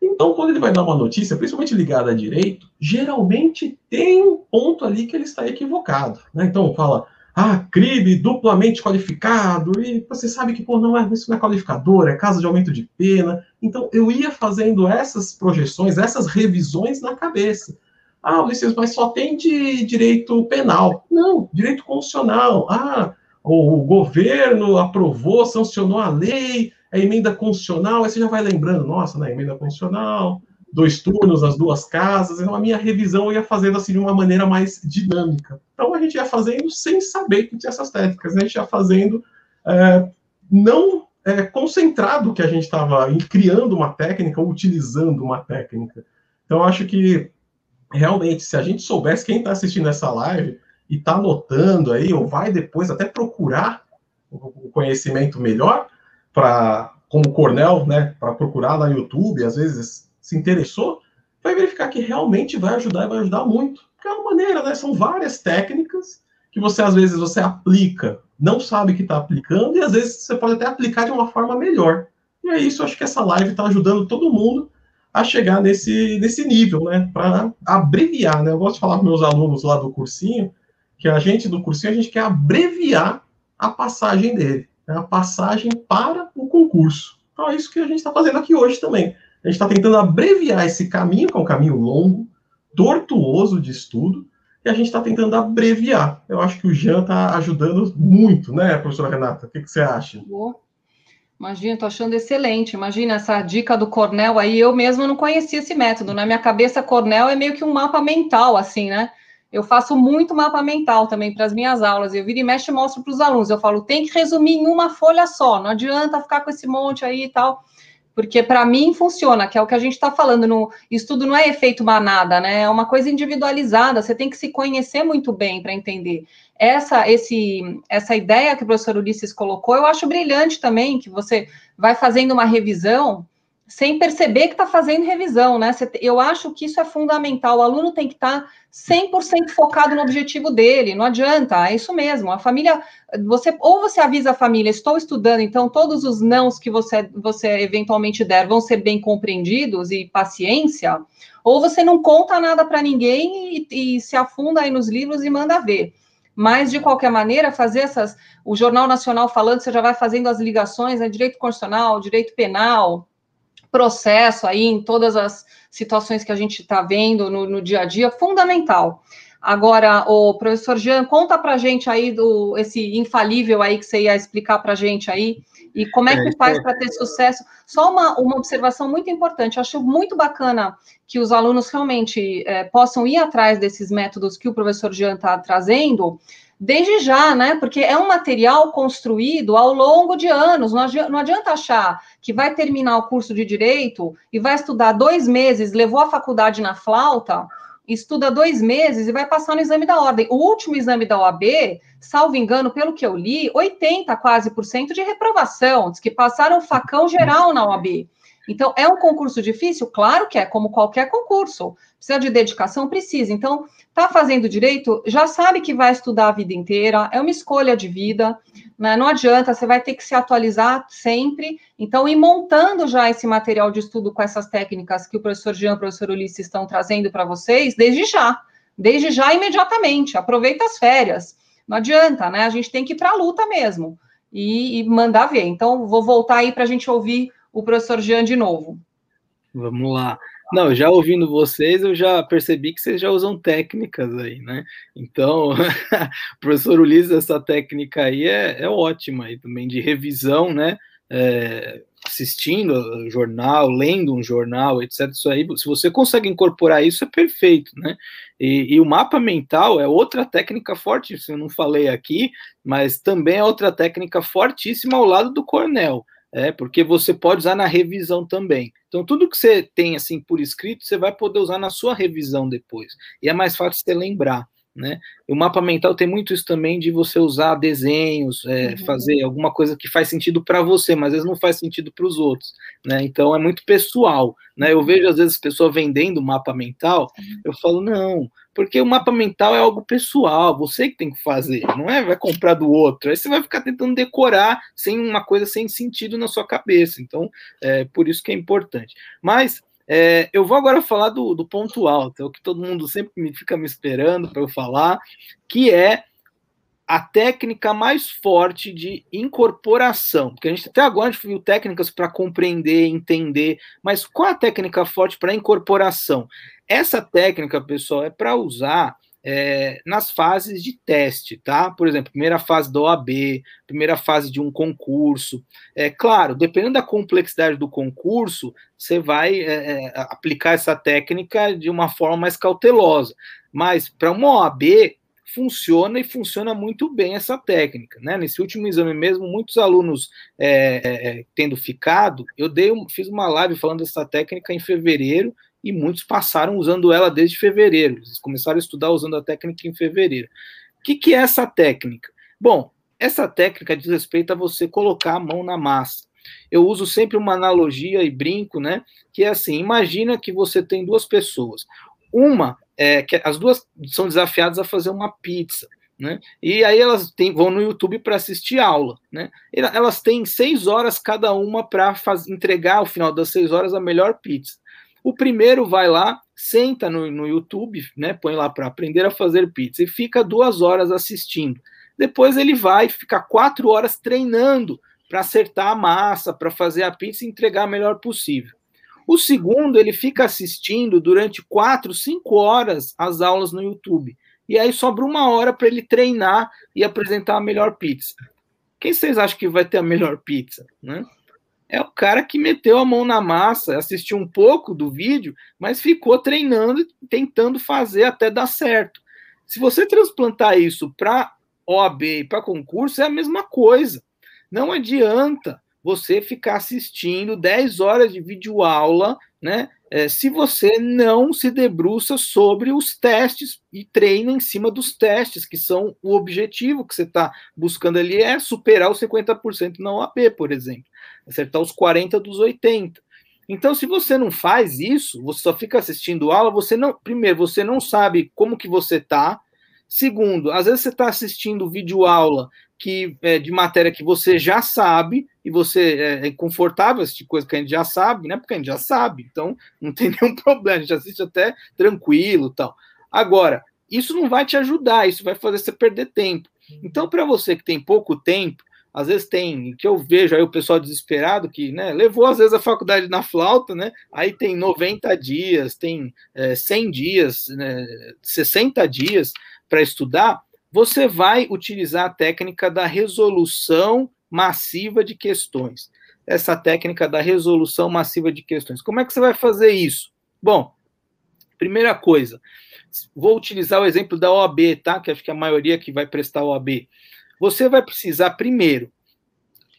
Então, quando ele vai dar uma notícia, principalmente ligada a direito, geralmente tem um ponto ali que ele está equivocado. Né? Então, fala, ah, crime duplamente qualificado, e você sabe que, pô, não é, isso não é qualificador, é caso de aumento de pena. Então, eu ia fazendo essas projeções, essas revisões na cabeça. Ah, Ulisses, mas só tem de direito penal. Não, direito constitucional. Ah, o governo aprovou, sancionou a lei, a emenda constitucional, aí você já vai lembrando, nossa, na emenda constitucional, dois turnos, as duas casas, então a minha revisão eu ia fazendo assim de uma maneira mais dinâmica. Então a gente ia fazendo sem saber que tinha essas técnicas, né? a gente ia fazendo é, não é, concentrado que a gente estava criando uma técnica utilizando uma técnica. Então acho que realmente, se a gente soubesse quem está assistindo essa live e está anotando aí, ou vai depois até procurar o conhecimento melhor, para como Cornell, né, para procurar lá no YouTube, às vezes se interessou, vai verificar que realmente vai ajudar e vai ajudar muito. Porque é uma maneira, né? São várias técnicas que você às vezes você aplica, não sabe que está aplicando, e às vezes você pode até aplicar de uma forma melhor. E é isso, acho que essa live está ajudando todo mundo a chegar nesse, nesse nível, né? Para abreviar, né? Eu gosto de falar com meus alunos lá do cursinho que a gente do cursinho a gente quer abreviar a passagem dele é a passagem para o concurso. Então é isso que a gente está fazendo aqui hoje também. A gente está tentando abreviar esse caminho, que é um caminho longo, tortuoso de estudo, e a gente está tentando abreviar. Eu acho que o Jean está ajudando muito, né, professora Renata? O que, que você acha? Imagina, estou achando excelente. Imagina essa dica do Cornell aí. Eu mesmo não conhecia esse método. Na minha cabeça, Cornell é meio que um mapa mental, assim, né? eu faço muito mapa mental também para as minhas aulas. Eu viro e mexe e mostro para os alunos. Eu falo, tem que resumir em uma folha só, não adianta ficar com esse monte aí e tal. Porque para mim funciona, que é o que a gente está falando. No estudo não é efeito manada, né? É uma coisa individualizada. Você tem que se conhecer muito bem para entender. Essa, esse, essa ideia que o professor Ulisses colocou, eu acho brilhante também, que você vai fazendo uma revisão sem perceber que está fazendo revisão, né? Eu acho que isso é fundamental. O aluno tem que estar tá 100% focado no objetivo dele. Não adianta, é isso mesmo. A família, você ou você avisa a família, estou estudando, então todos os nãos que você, você eventualmente der vão ser bem compreendidos e paciência, ou você não conta nada para ninguém e, e se afunda aí nos livros e manda ver. Mas, de qualquer maneira, fazer essas. O Jornal Nacional falando, você já vai fazendo as ligações, né? Direito constitucional, direito penal, processo aí em todas as situações que a gente está vendo no, no, dia a dia, fundamental. Agora, o professor Jean, conta para a gente aí do esse infalível aí que você ia explicar para a gente aí, e como é que é, faz para ter sucesso. Só uma, uma observação muito importante, acho muito bacana que os alunos realmente é, possam ir atrás desses métodos que o professor Jean está trazendo, desde já, né? Porque é um material construído ao longo de anos. Não adianta, não adianta, achar que vai terminar o curso de direito e vai estudar dois meses, levou a faculdade na flauta, estuda dois meses e vai passar no exame da ordem. O último exame da OAB, salvo engano, pelo que eu li, 80 quase por cento de reprovação, diz que passaram facão geral na OAB. Então, é um concurso difícil? Claro que é, como qualquer concurso. Precisa de dedicação? Precisa. Então, está fazendo direito, já sabe que vai estudar a vida inteira, é uma escolha de vida, né? não adianta, você vai ter que se atualizar sempre. Então, ir montando já esse material de estudo com essas técnicas que o professor Jean e o professor Ulisses estão trazendo para vocês, desde já. Desde já, imediatamente. Aproveita as férias. Não adianta, né? A gente tem que ir para a luta mesmo e, e mandar ver. Então, vou voltar aí para a gente ouvir o professor Jean de novo. Vamos lá. Não, já ouvindo vocês, eu já percebi que vocês já usam técnicas aí, né? Então, [LAUGHS] professor Ulisses, essa técnica aí é, é ótima aí também, de revisão, né? É, assistindo jornal, lendo um jornal, etc. Isso aí, se você consegue incorporar isso, é perfeito, né? E, e o mapa mental é outra técnica forte, eu não falei aqui, mas também é outra técnica fortíssima ao lado do Cornell é, porque você pode usar na revisão também. Então, tudo que você tem assim por escrito, você vai poder usar na sua revisão depois. E é mais fácil você lembrar. Né? O mapa mental tem muito isso também de você usar desenhos, é, uhum. fazer alguma coisa que faz sentido para você, mas às vezes não faz sentido para os outros. Né? Então é muito pessoal. Né? Eu vejo às vezes pessoa vendendo mapa mental, uhum. eu falo, não, porque o mapa mental é algo pessoal, você que tem que fazer, não é vai comprar do outro. Aí você vai ficar tentando decorar sem uma coisa sem sentido na sua cabeça. Então, é por isso que é importante. Mas é, eu vou agora falar do, do ponto alto, é o que todo mundo sempre me, fica me esperando para eu falar, que é a técnica mais forte de incorporação, porque a gente até agora viu técnicas para compreender, entender, mas qual a técnica forte para incorporação? Essa técnica, pessoal, é para usar é, nas fases de teste, tá? Por exemplo, primeira fase da OAB, primeira fase de um concurso. É claro, dependendo da complexidade do concurso, você vai é, é aplicar essa técnica de uma forma mais cautelosa. Mas para uma OAB, funciona e funciona muito bem essa técnica. Né? Nesse último exame mesmo, muitos alunos é, é, tendo ficado, eu dei, fiz uma live falando dessa técnica em fevereiro e muitos passaram usando ela desde fevereiro. Eles começaram a estudar usando a técnica em fevereiro. O que, que é essa técnica? Bom, essa técnica diz respeito a você colocar a mão na massa. Eu uso sempre uma analogia e brinco, né? Que é assim: imagina que você tem duas pessoas. Uma é, que as duas são desafiadas a fazer uma pizza. Né? E aí elas tem, vão no YouTube para assistir aula. Né? Elas têm seis horas cada uma para entregar ao final das seis horas a melhor pizza. O primeiro vai lá, senta no, no YouTube, né? põe lá para aprender a fazer pizza e fica duas horas assistindo. Depois ele vai ficar quatro horas treinando para acertar a massa, para fazer a pizza e entregar a melhor possível. O segundo, ele fica assistindo durante quatro, cinco horas as aulas no YouTube. E aí sobra uma hora para ele treinar e apresentar a melhor pizza. Quem vocês acham que vai ter a melhor pizza? Né? É o cara que meteu a mão na massa, assistiu um pouco do vídeo, mas ficou treinando, tentando fazer até dar certo. Se você transplantar isso para OAB e para concurso, é a mesma coisa. Não adianta você ficar assistindo 10 horas de videoaula, né? É, se você não se debruça sobre os testes e treina em cima dos testes, que são o objetivo que você está buscando ali, é superar os 50% na OAB, por exemplo, acertar os 40 dos 80. Então, se você não faz isso, você só fica assistindo aula, você não, primeiro, você não sabe como que você está. Segundo, às vezes você está assistindo vídeo aula que é, de matéria que você já sabe e você é, é confortável assistir coisa que a gente já sabe, né? Porque a gente já sabe, então não tem [LAUGHS] nenhum problema, a gente assiste até tranquilo, tal. Agora, isso não vai te ajudar, isso vai fazer você perder tempo. Então, para você que tem pouco tempo, às vezes tem, que eu vejo aí o pessoal desesperado que, né, levou às vezes a faculdade na flauta, né, aí tem 90 dias, tem é, 100 dias, né, 60 dias para estudar, você vai utilizar a técnica da resolução massiva de questões. Essa técnica da resolução massiva de questões. Como é que você vai fazer isso? Bom, primeira coisa, vou utilizar o exemplo da OAB, tá? Que acho que a maioria que vai prestar OAB você vai precisar primeiro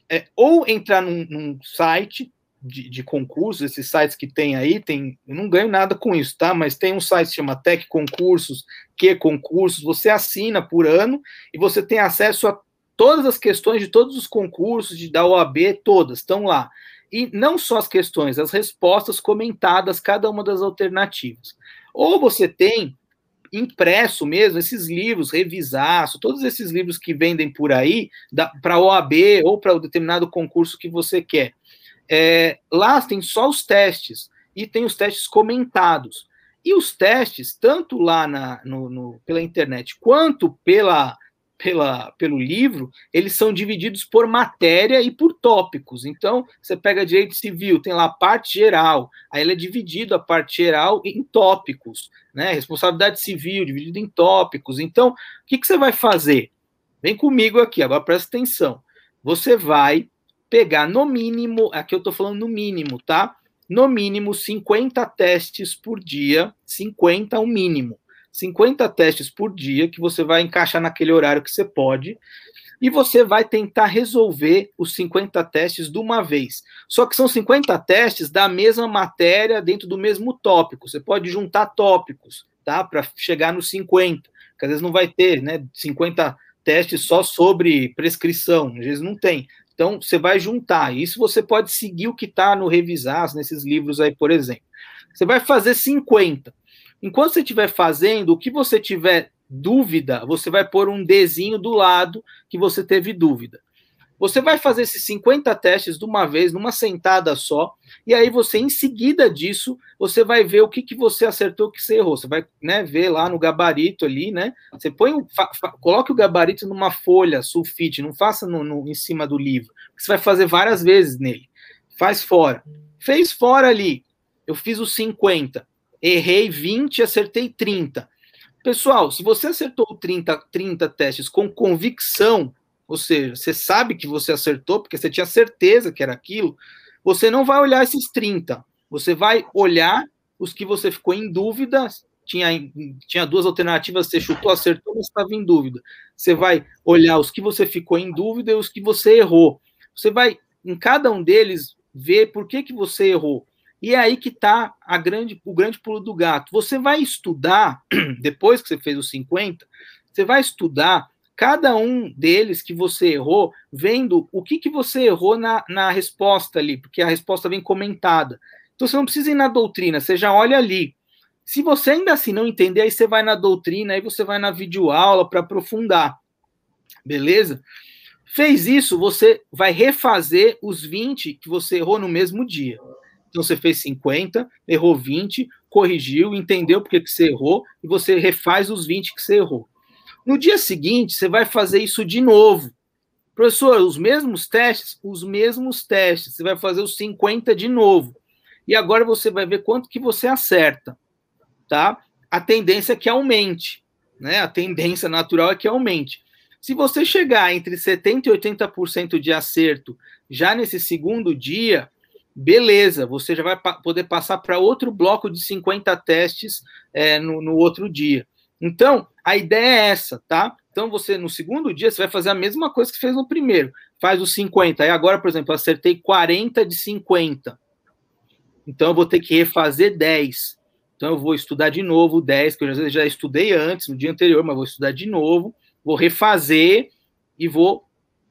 é, ou entrar num, num site de, de, concursos, esses sites que tem aí, tem, eu não ganho nada com isso, tá? Mas tem um site que chama Tech Concursos, que concursos, você assina por ano e você tem acesso a todas as questões de todos os concursos de, da OAB, todas estão lá. E não só as questões, as respostas comentadas, cada uma das alternativas. Ou você tem impresso mesmo, esses livros, revisaço, todos esses livros que vendem por aí, para a OAB ou para o determinado concurso que você quer. É, lá tem só os testes e tem os testes comentados. E os testes, tanto lá na, no, no, pela internet quanto pela pela, pelo livro, eles são divididos por matéria e por tópicos. Então, você pega direito civil, tem lá a parte geral, aí ele é dividido a parte geral em tópicos, né? Responsabilidade civil, dividido em tópicos. Então, o que, que você vai fazer? Vem comigo aqui, agora presta atenção. Você vai pegar no mínimo, aqui eu estou falando no mínimo, tá? No mínimo 50 testes por dia, 50 é o mínimo. 50 testes por dia que você vai encaixar naquele horário que você pode. E você vai tentar resolver os 50 testes de uma vez. Só que são 50 testes da mesma matéria dentro do mesmo tópico. Você pode juntar tópicos, tá? Para chegar nos 50. Porque às vezes não vai ter, né? 50 testes só sobre prescrição. Às vezes não tem. Então, você vai juntar. Isso você pode seguir o que está no Revisar, nesses livros aí, por exemplo. Você vai fazer 50. Enquanto você estiver fazendo, o que você tiver dúvida, você vai pôr um Dzinho do lado que você teve dúvida. Você vai fazer esses 50 testes de uma vez, numa sentada só, e aí você, em seguida disso, você vai ver o que, que você acertou, o que você errou. Você vai né, ver lá no gabarito ali, né? Você põe o, coloque o gabarito numa folha sulfite, não faça no, no, em cima do livro. Você vai fazer várias vezes nele. Faz fora. Fez fora ali. Eu fiz os 50 errei 20, acertei 30. Pessoal, se você acertou 30, 30 testes com convicção, ou seja, você sabe que você acertou, porque você tinha certeza que era aquilo, você não vai olhar esses 30. Você vai olhar os que você ficou em dúvida, tinha, tinha duas alternativas, você chutou, acertou, mas estava em dúvida. Você vai olhar os que você ficou em dúvida e os que você errou. Você vai, em cada um deles, ver por que, que você errou. E é aí que está grande, o grande pulo do gato. Você vai estudar, [CLEARS THROAT] depois que você fez os 50, você vai estudar cada um deles que você errou, vendo o que, que você errou na, na resposta ali, porque a resposta vem comentada. Então você não precisa ir na doutrina, você já olha ali. Se você ainda assim não entender, aí você vai na doutrina, aí você vai na videoaula para aprofundar. Beleza? Fez isso, você vai refazer os 20 que você errou no mesmo dia. Então você fez 50, errou 20, corrigiu, entendeu porque que você errou e você refaz os 20 que você errou. No dia seguinte, você vai fazer isso de novo. Professor, os mesmos testes? Os mesmos testes. Você vai fazer os 50 de novo. E agora você vai ver quanto que você acerta, tá? A tendência é que aumente, né? A tendência natural é que aumente. Se você chegar entre 70% e 80% de acerto já nesse segundo dia, beleza, você já vai pa poder passar para outro bloco de 50 testes é, no, no, outro dia. Então, a ideia é essa, tá? Então, você, no segundo dia, você vai fazer a mesma coisa que fez no primeiro. Faz os 50. Aí agora, por exemplo, eu acertei 40 de 50. Então, eu vou ter que refazer 10. Então, eu vou estudar de novo 10, que eu já, já estudei antes, no dia anterior, mas vou estudar de novo. Vou refazer e vou,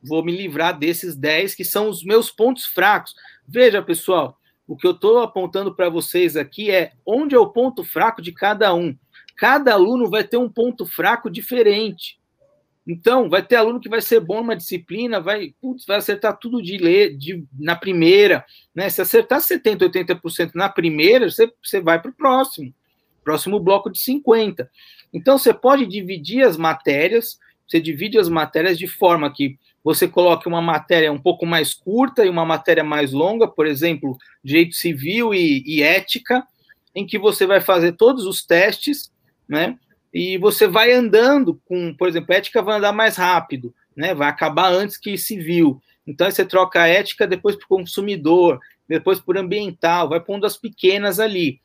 vou me livrar desses 10 que são os meus pontos fracos. Veja, pessoal, o que eu estou apontando para vocês aqui é onde é o ponto fraco de cada um. Cada aluno vai ter um ponto fraco diferente. Então, vai ter aluno que vai ser bom numa disciplina, vai, putz, vai acertar tudo de ler de, na primeira. Né? Se acertar 70%, 80% na primeira, você, você vai para o próximo. Próximo bloco de 50%. Então, você pode dividir as matérias, você divide as matérias de forma que você coloque uma matéria um pouco mais curta e uma matéria mais longa, por exemplo, direito civil e, e ética, em que você vai fazer todos os testes, né? E você vai andando com, por exemplo, ética vai andar mais rápido, né? Vai acabar antes que civil. Então você troca a ética depois para o consumidor, depois por ambiental, vai pondo as pequenas ali.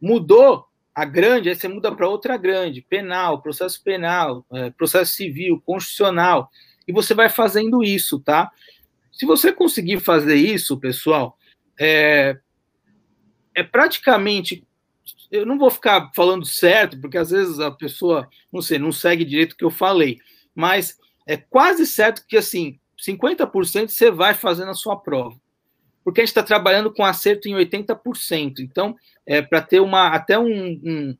Mudou a grande, aí você muda para outra grande, penal, processo penal, é, processo civil, constitucional e você vai fazendo isso, tá? Se você conseguir fazer isso, pessoal, é, é praticamente. Eu não vou ficar falando certo, porque às vezes a pessoa, não sei, não segue direito o que eu falei, mas é quase certo que, assim, 50% você vai fazer na sua prova. Porque a gente está trabalhando com acerto em 80%. Então, é para ter uma até um, um,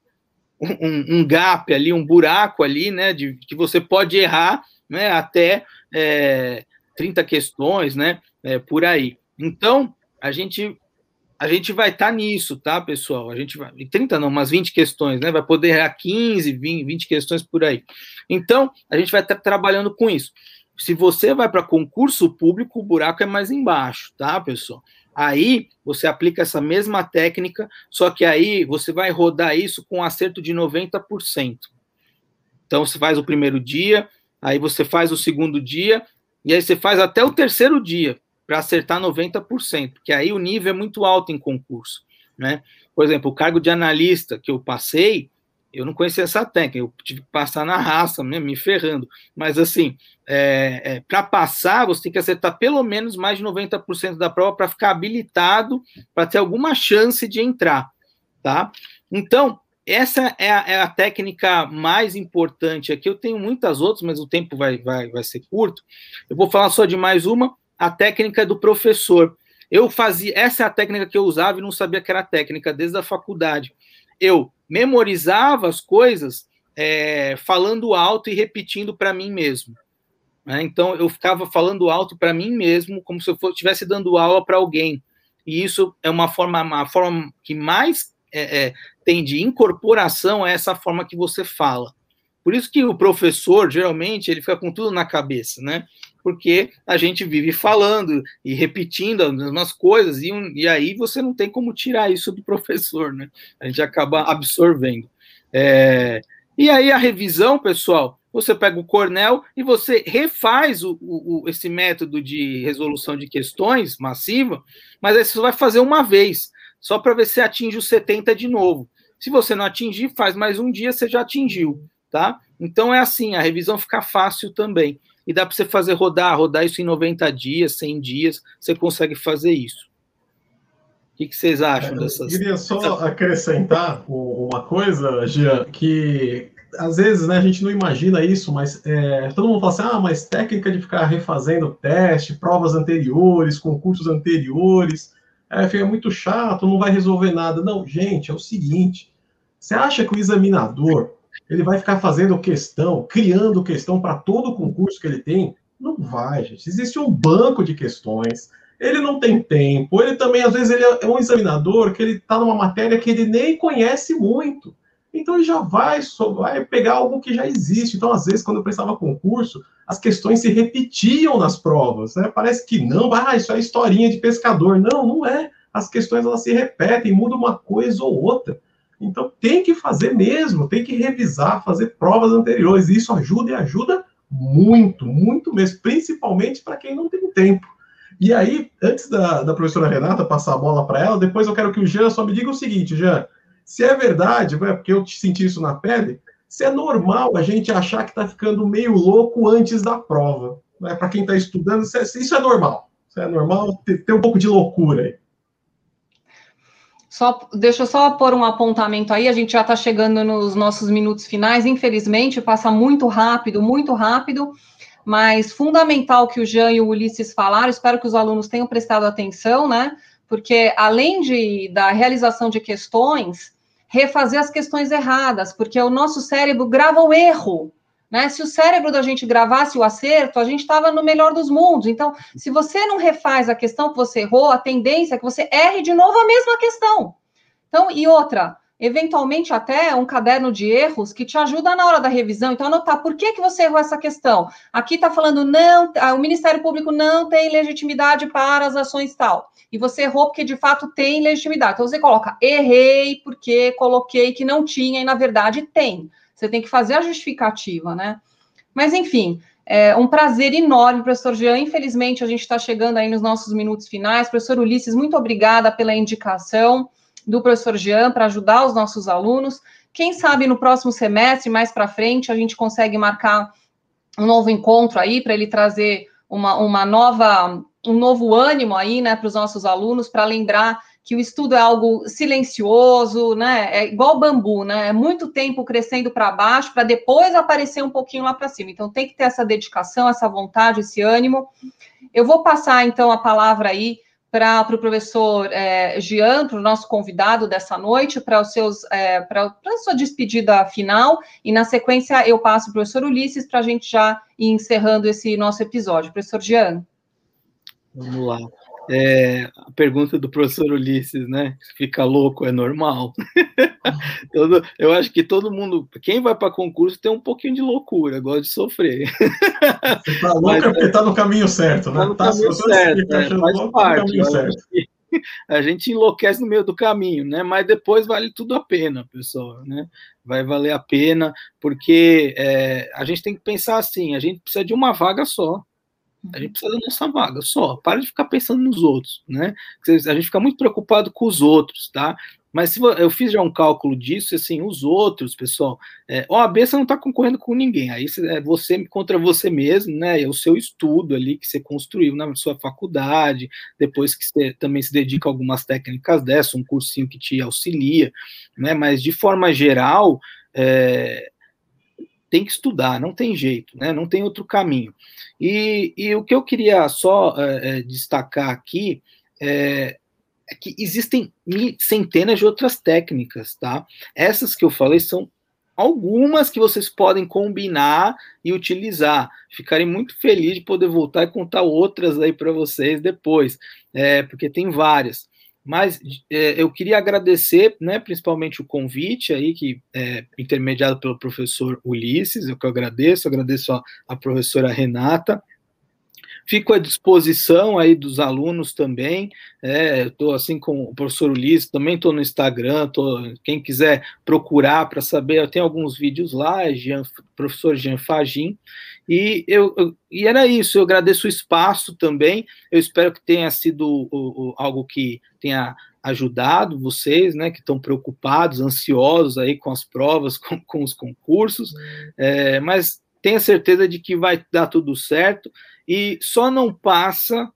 um, um, gap ali, um buraco ali, né? De que você pode errar né, até é, 30 questões, né, é, por aí. Então, a gente a gente vai estar tá nisso, tá, pessoal? A gente vai 30 não, umas 20 questões, né? Vai poder errar 15, 20, 20 questões por aí. Então, a gente vai estar tá trabalhando com isso. Se você vai para concurso público, o buraco é mais embaixo, tá, pessoal? Aí você aplica essa mesma técnica, só que aí você vai rodar isso com um acerto de 90%. Então você faz o primeiro dia, aí você faz o segundo dia, e aí você faz até o terceiro dia para acertar 90%, porque aí o nível é muito alto em concurso, né? Por exemplo, o cargo de analista que eu passei, eu não conhecia essa técnica, eu tive que passar na raça, né, me ferrando. Mas, assim, é, é, para passar, você tem que acertar pelo menos mais de 90% da prova para ficar habilitado, para ter alguma chance de entrar, tá? Então, essa é a, é a, técnica mais importante aqui. Eu tenho muitas outras, mas o tempo vai, vai, vai ser curto. Eu vou falar só de mais uma, a técnica do professor. Eu fazia, essa é a técnica que eu usava e não sabia que era técnica desde a faculdade. Eu memorizava as coisas é, falando alto e repetindo para mim mesmo. Né? Então eu ficava falando alto para mim mesmo, como se eu estivesse dando aula para alguém. E isso é uma forma, uma forma que mais é, é, tem de incorporação a essa forma que você fala. Por isso que o professor, geralmente, ele fica com tudo na cabeça, né? Porque a gente vive falando e repetindo as mesmas coisas, e, e aí você não tem como tirar isso do professor, né? A gente acaba absorvendo. É, e aí a revisão, pessoal, você pega o Cornell e você refaz o, o, esse método de resolução de questões massiva, mas aí você vai fazer uma vez só para ver se atinge os 70 de novo. Se você não atingir, faz mais um dia, você já atingiu, tá? Então é assim, a revisão fica fácil também. E dá para você fazer rodar, rodar isso em 90 dias, 100 dias, você consegue fazer isso. O que, que vocês acham é, dessas? Eu queria só acrescentar uma coisa, Jean, que às vezes né, a gente não imagina isso, mas é, todo mundo fala assim: ah, mas técnica de ficar refazendo teste, provas anteriores, concursos anteriores é, fica muito chato, não vai resolver nada. Não, gente, é o seguinte: você acha que o examinador ele vai ficar fazendo questão, criando questão para todo concurso que ele tem? Não vai, gente. Existe um banco de questões. Ele não tem tempo. Ele também, às vezes, ele é um examinador que ele está numa matéria que ele nem conhece muito. Então ele já vai, só vai pegar algo que já existe. Então, às vezes, quando eu prestava concurso, as questões se repetiam nas provas. Né? Parece que não, ah, isso é historinha de pescador. Não, não é. As questões elas se repetem, muda uma coisa ou outra. Então tem que fazer mesmo, tem que revisar, fazer provas anteriores. Isso ajuda e ajuda muito, muito mesmo, principalmente para quem não tem tempo. E aí, antes da, da professora Renata passar a bola para ela, depois eu quero que o Jean só me diga o seguinte, Jean, se é verdade, porque eu senti isso na pele, se é normal a gente achar que está ficando meio louco antes da prova. Né? Para quem está estudando, isso é normal. Isso é normal ter, ter um pouco de loucura aí. Só, deixa eu só pôr um apontamento aí, a gente já está chegando nos nossos minutos finais, infelizmente, passa muito rápido, muito rápido, mas fundamental que o Jean e o Ulisses falaram, espero que os alunos tenham prestado atenção, né? Porque além de, da realização de questões, refazer as questões erradas, porque o nosso cérebro grava o erro, né? Se o cérebro da gente gravasse o acerto, a gente estava no melhor dos mundos. Então, se você não refaz a questão que você errou, a tendência é que você erre de novo a mesma questão. Então, e outra, eventualmente até um caderno de erros que te ajuda na hora da revisão. Então, anotar por que, que você errou essa questão. Aqui está falando, não, o Ministério Público não tem legitimidade para as ações tal. E você errou porque de fato tem legitimidade. Então, você coloca, errei porque coloquei que não tinha e na verdade tem. Você tem que fazer a justificativa, né? Mas, enfim, é um prazer enorme, professor Jean. Infelizmente, a gente está chegando aí nos nossos minutos finais. Professor Ulisses, muito obrigada pela indicação do professor Jean para ajudar os nossos alunos. Quem sabe no próximo semestre, mais para frente, a gente consegue marcar um novo encontro aí para ele trazer uma, uma nova, um novo ânimo aí, né, para os nossos alunos, para lembrar que o estudo é algo silencioso, né? É igual bambu, né? É muito tempo crescendo para baixo para depois aparecer um pouquinho lá para cima. Então tem que ter essa dedicação, essa vontade, esse ânimo. Eu vou passar então a palavra aí para o pro professor é, Jean, para o nosso convidado dessa noite, para os seus é, para a sua despedida final, e na sequência eu passo para o professor Ulisses para a gente já ir encerrando esse nosso episódio. Professor Jean. Vamos lá é, a pergunta do professor Ulisses, né? Fica louco, é normal. [LAUGHS] todo, eu acho que todo mundo, quem vai para concurso tem um pouquinho de loucura, gosta de sofrer. Você tá louco é porque está no caminho certo, né? Tá no tá, caminho certo, é, faz tá parte. [LAUGHS] A gente enlouquece no meio do caminho, né? Mas depois vale tudo a pena, pessoal, né? Vai valer a pena, porque é, a gente tem que pensar assim: a gente precisa de uma vaga só. A gente precisa da nossa vaga só. Para de ficar pensando nos outros, né? A gente fica muito preocupado com os outros, tá? Mas se eu fiz já um cálculo disso, assim, os outros, pessoal, é, OAB você não está concorrendo com ninguém, aí é você contra você mesmo, né? É o seu estudo ali que você construiu na sua faculdade, depois que você também se dedica a algumas técnicas dessa, um cursinho que te auxilia, né? Mas de forma geral, é, tem que estudar, não tem jeito, né? Não tem outro caminho. E, e o que eu queria só é, destacar aqui é, é, que existem centenas de outras técnicas, tá? Essas que eu falei são algumas que vocês podem combinar e utilizar. Ficarei muito feliz de poder voltar e contar outras aí para vocês depois, é, porque tem várias. Mas é, eu queria agradecer, né, principalmente o convite aí, que é intermediado pelo professor Ulisses, eu que agradeço, agradeço a, a professora Renata, Fico à disposição aí dos alunos também. Estou é, assim com o professor Ulisses, também estou no Instagram. Tô, quem quiser procurar para saber, eu tenho alguns vídeos lá, Jean, professor Jean Fagin. E, eu, eu, e era isso, eu agradeço o espaço também. Eu espero que tenha sido o, o, algo que tenha ajudado vocês, né, que estão preocupados, ansiosos aí com as provas, [LAUGHS] com, com os concursos, é, mas tenha certeza de que vai dar tudo certo. E só não passa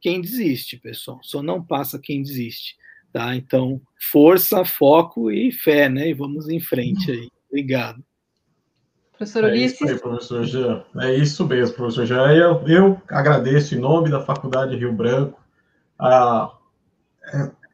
quem desiste, pessoal. Só não passa quem desiste. Tá? Então, força, foco e fé, né? E vamos em frente aí. Obrigado. Professor Ulisses. É isso aí, professor Jean. É isso mesmo, professor Jean. Eu, eu agradeço em nome da Faculdade Rio Branco a,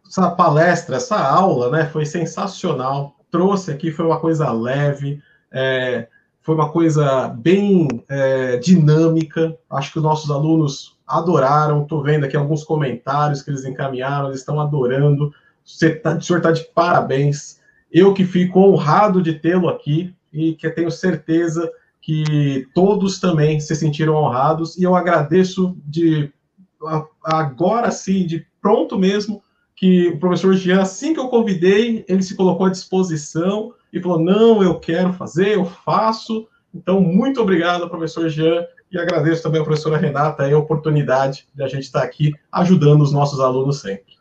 essa palestra, essa aula, né? Foi sensacional. Trouxe aqui, foi uma coisa leve. É, foi uma coisa bem é, dinâmica. Acho que os nossos alunos adoraram. Estou vendo aqui alguns comentários que eles encaminharam, eles estão adorando. Tá, o senhor está de parabéns. Eu que fico honrado de tê-lo aqui e que tenho certeza que todos também se sentiram honrados. E eu agradeço de agora sim, de pronto mesmo, que o professor Jean, assim que eu convidei, ele se colocou à disposição e falou: não, eu quero fazer, eu faço. Então, muito obrigado, professor Jean, e agradeço também à professora Renata a oportunidade de a gente estar aqui ajudando os nossos alunos sempre.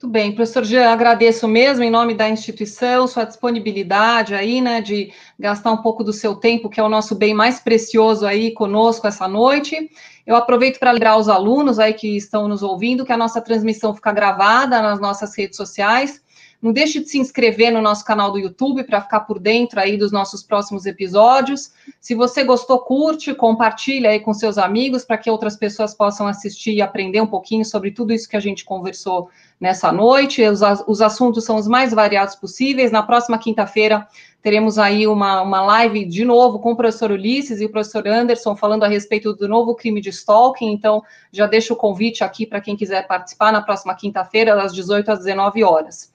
Muito bem, professor Jean, agradeço mesmo em nome da instituição, sua disponibilidade aí, né, de gastar um pouco do seu tempo, que é o nosso bem mais precioso aí conosco essa noite. Eu aproveito para lembrar os alunos aí que estão nos ouvindo que a nossa transmissão fica gravada nas nossas redes sociais. Não deixe de se inscrever no nosso canal do YouTube para ficar por dentro aí dos nossos próximos episódios. Se você gostou, curte, compartilha aí com seus amigos para que outras pessoas possam assistir e aprender um pouquinho sobre tudo isso que a gente conversou nessa noite. Os, os assuntos são os mais variados possíveis. Na próxima quinta-feira teremos aí uma, uma live de novo com o professor Ulisses e o professor Anderson falando a respeito do novo crime de stalking. Então, já deixo o convite aqui para quem quiser participar na próxima quinta-feira, das 18 às 19 horas.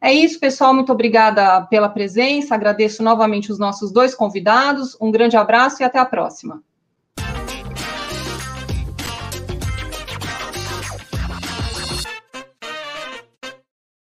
É isso, pessoal. Muito obrigada pela presença. Agradeço novamente os nossos dois convidados. Um grande abraço e até a próxima.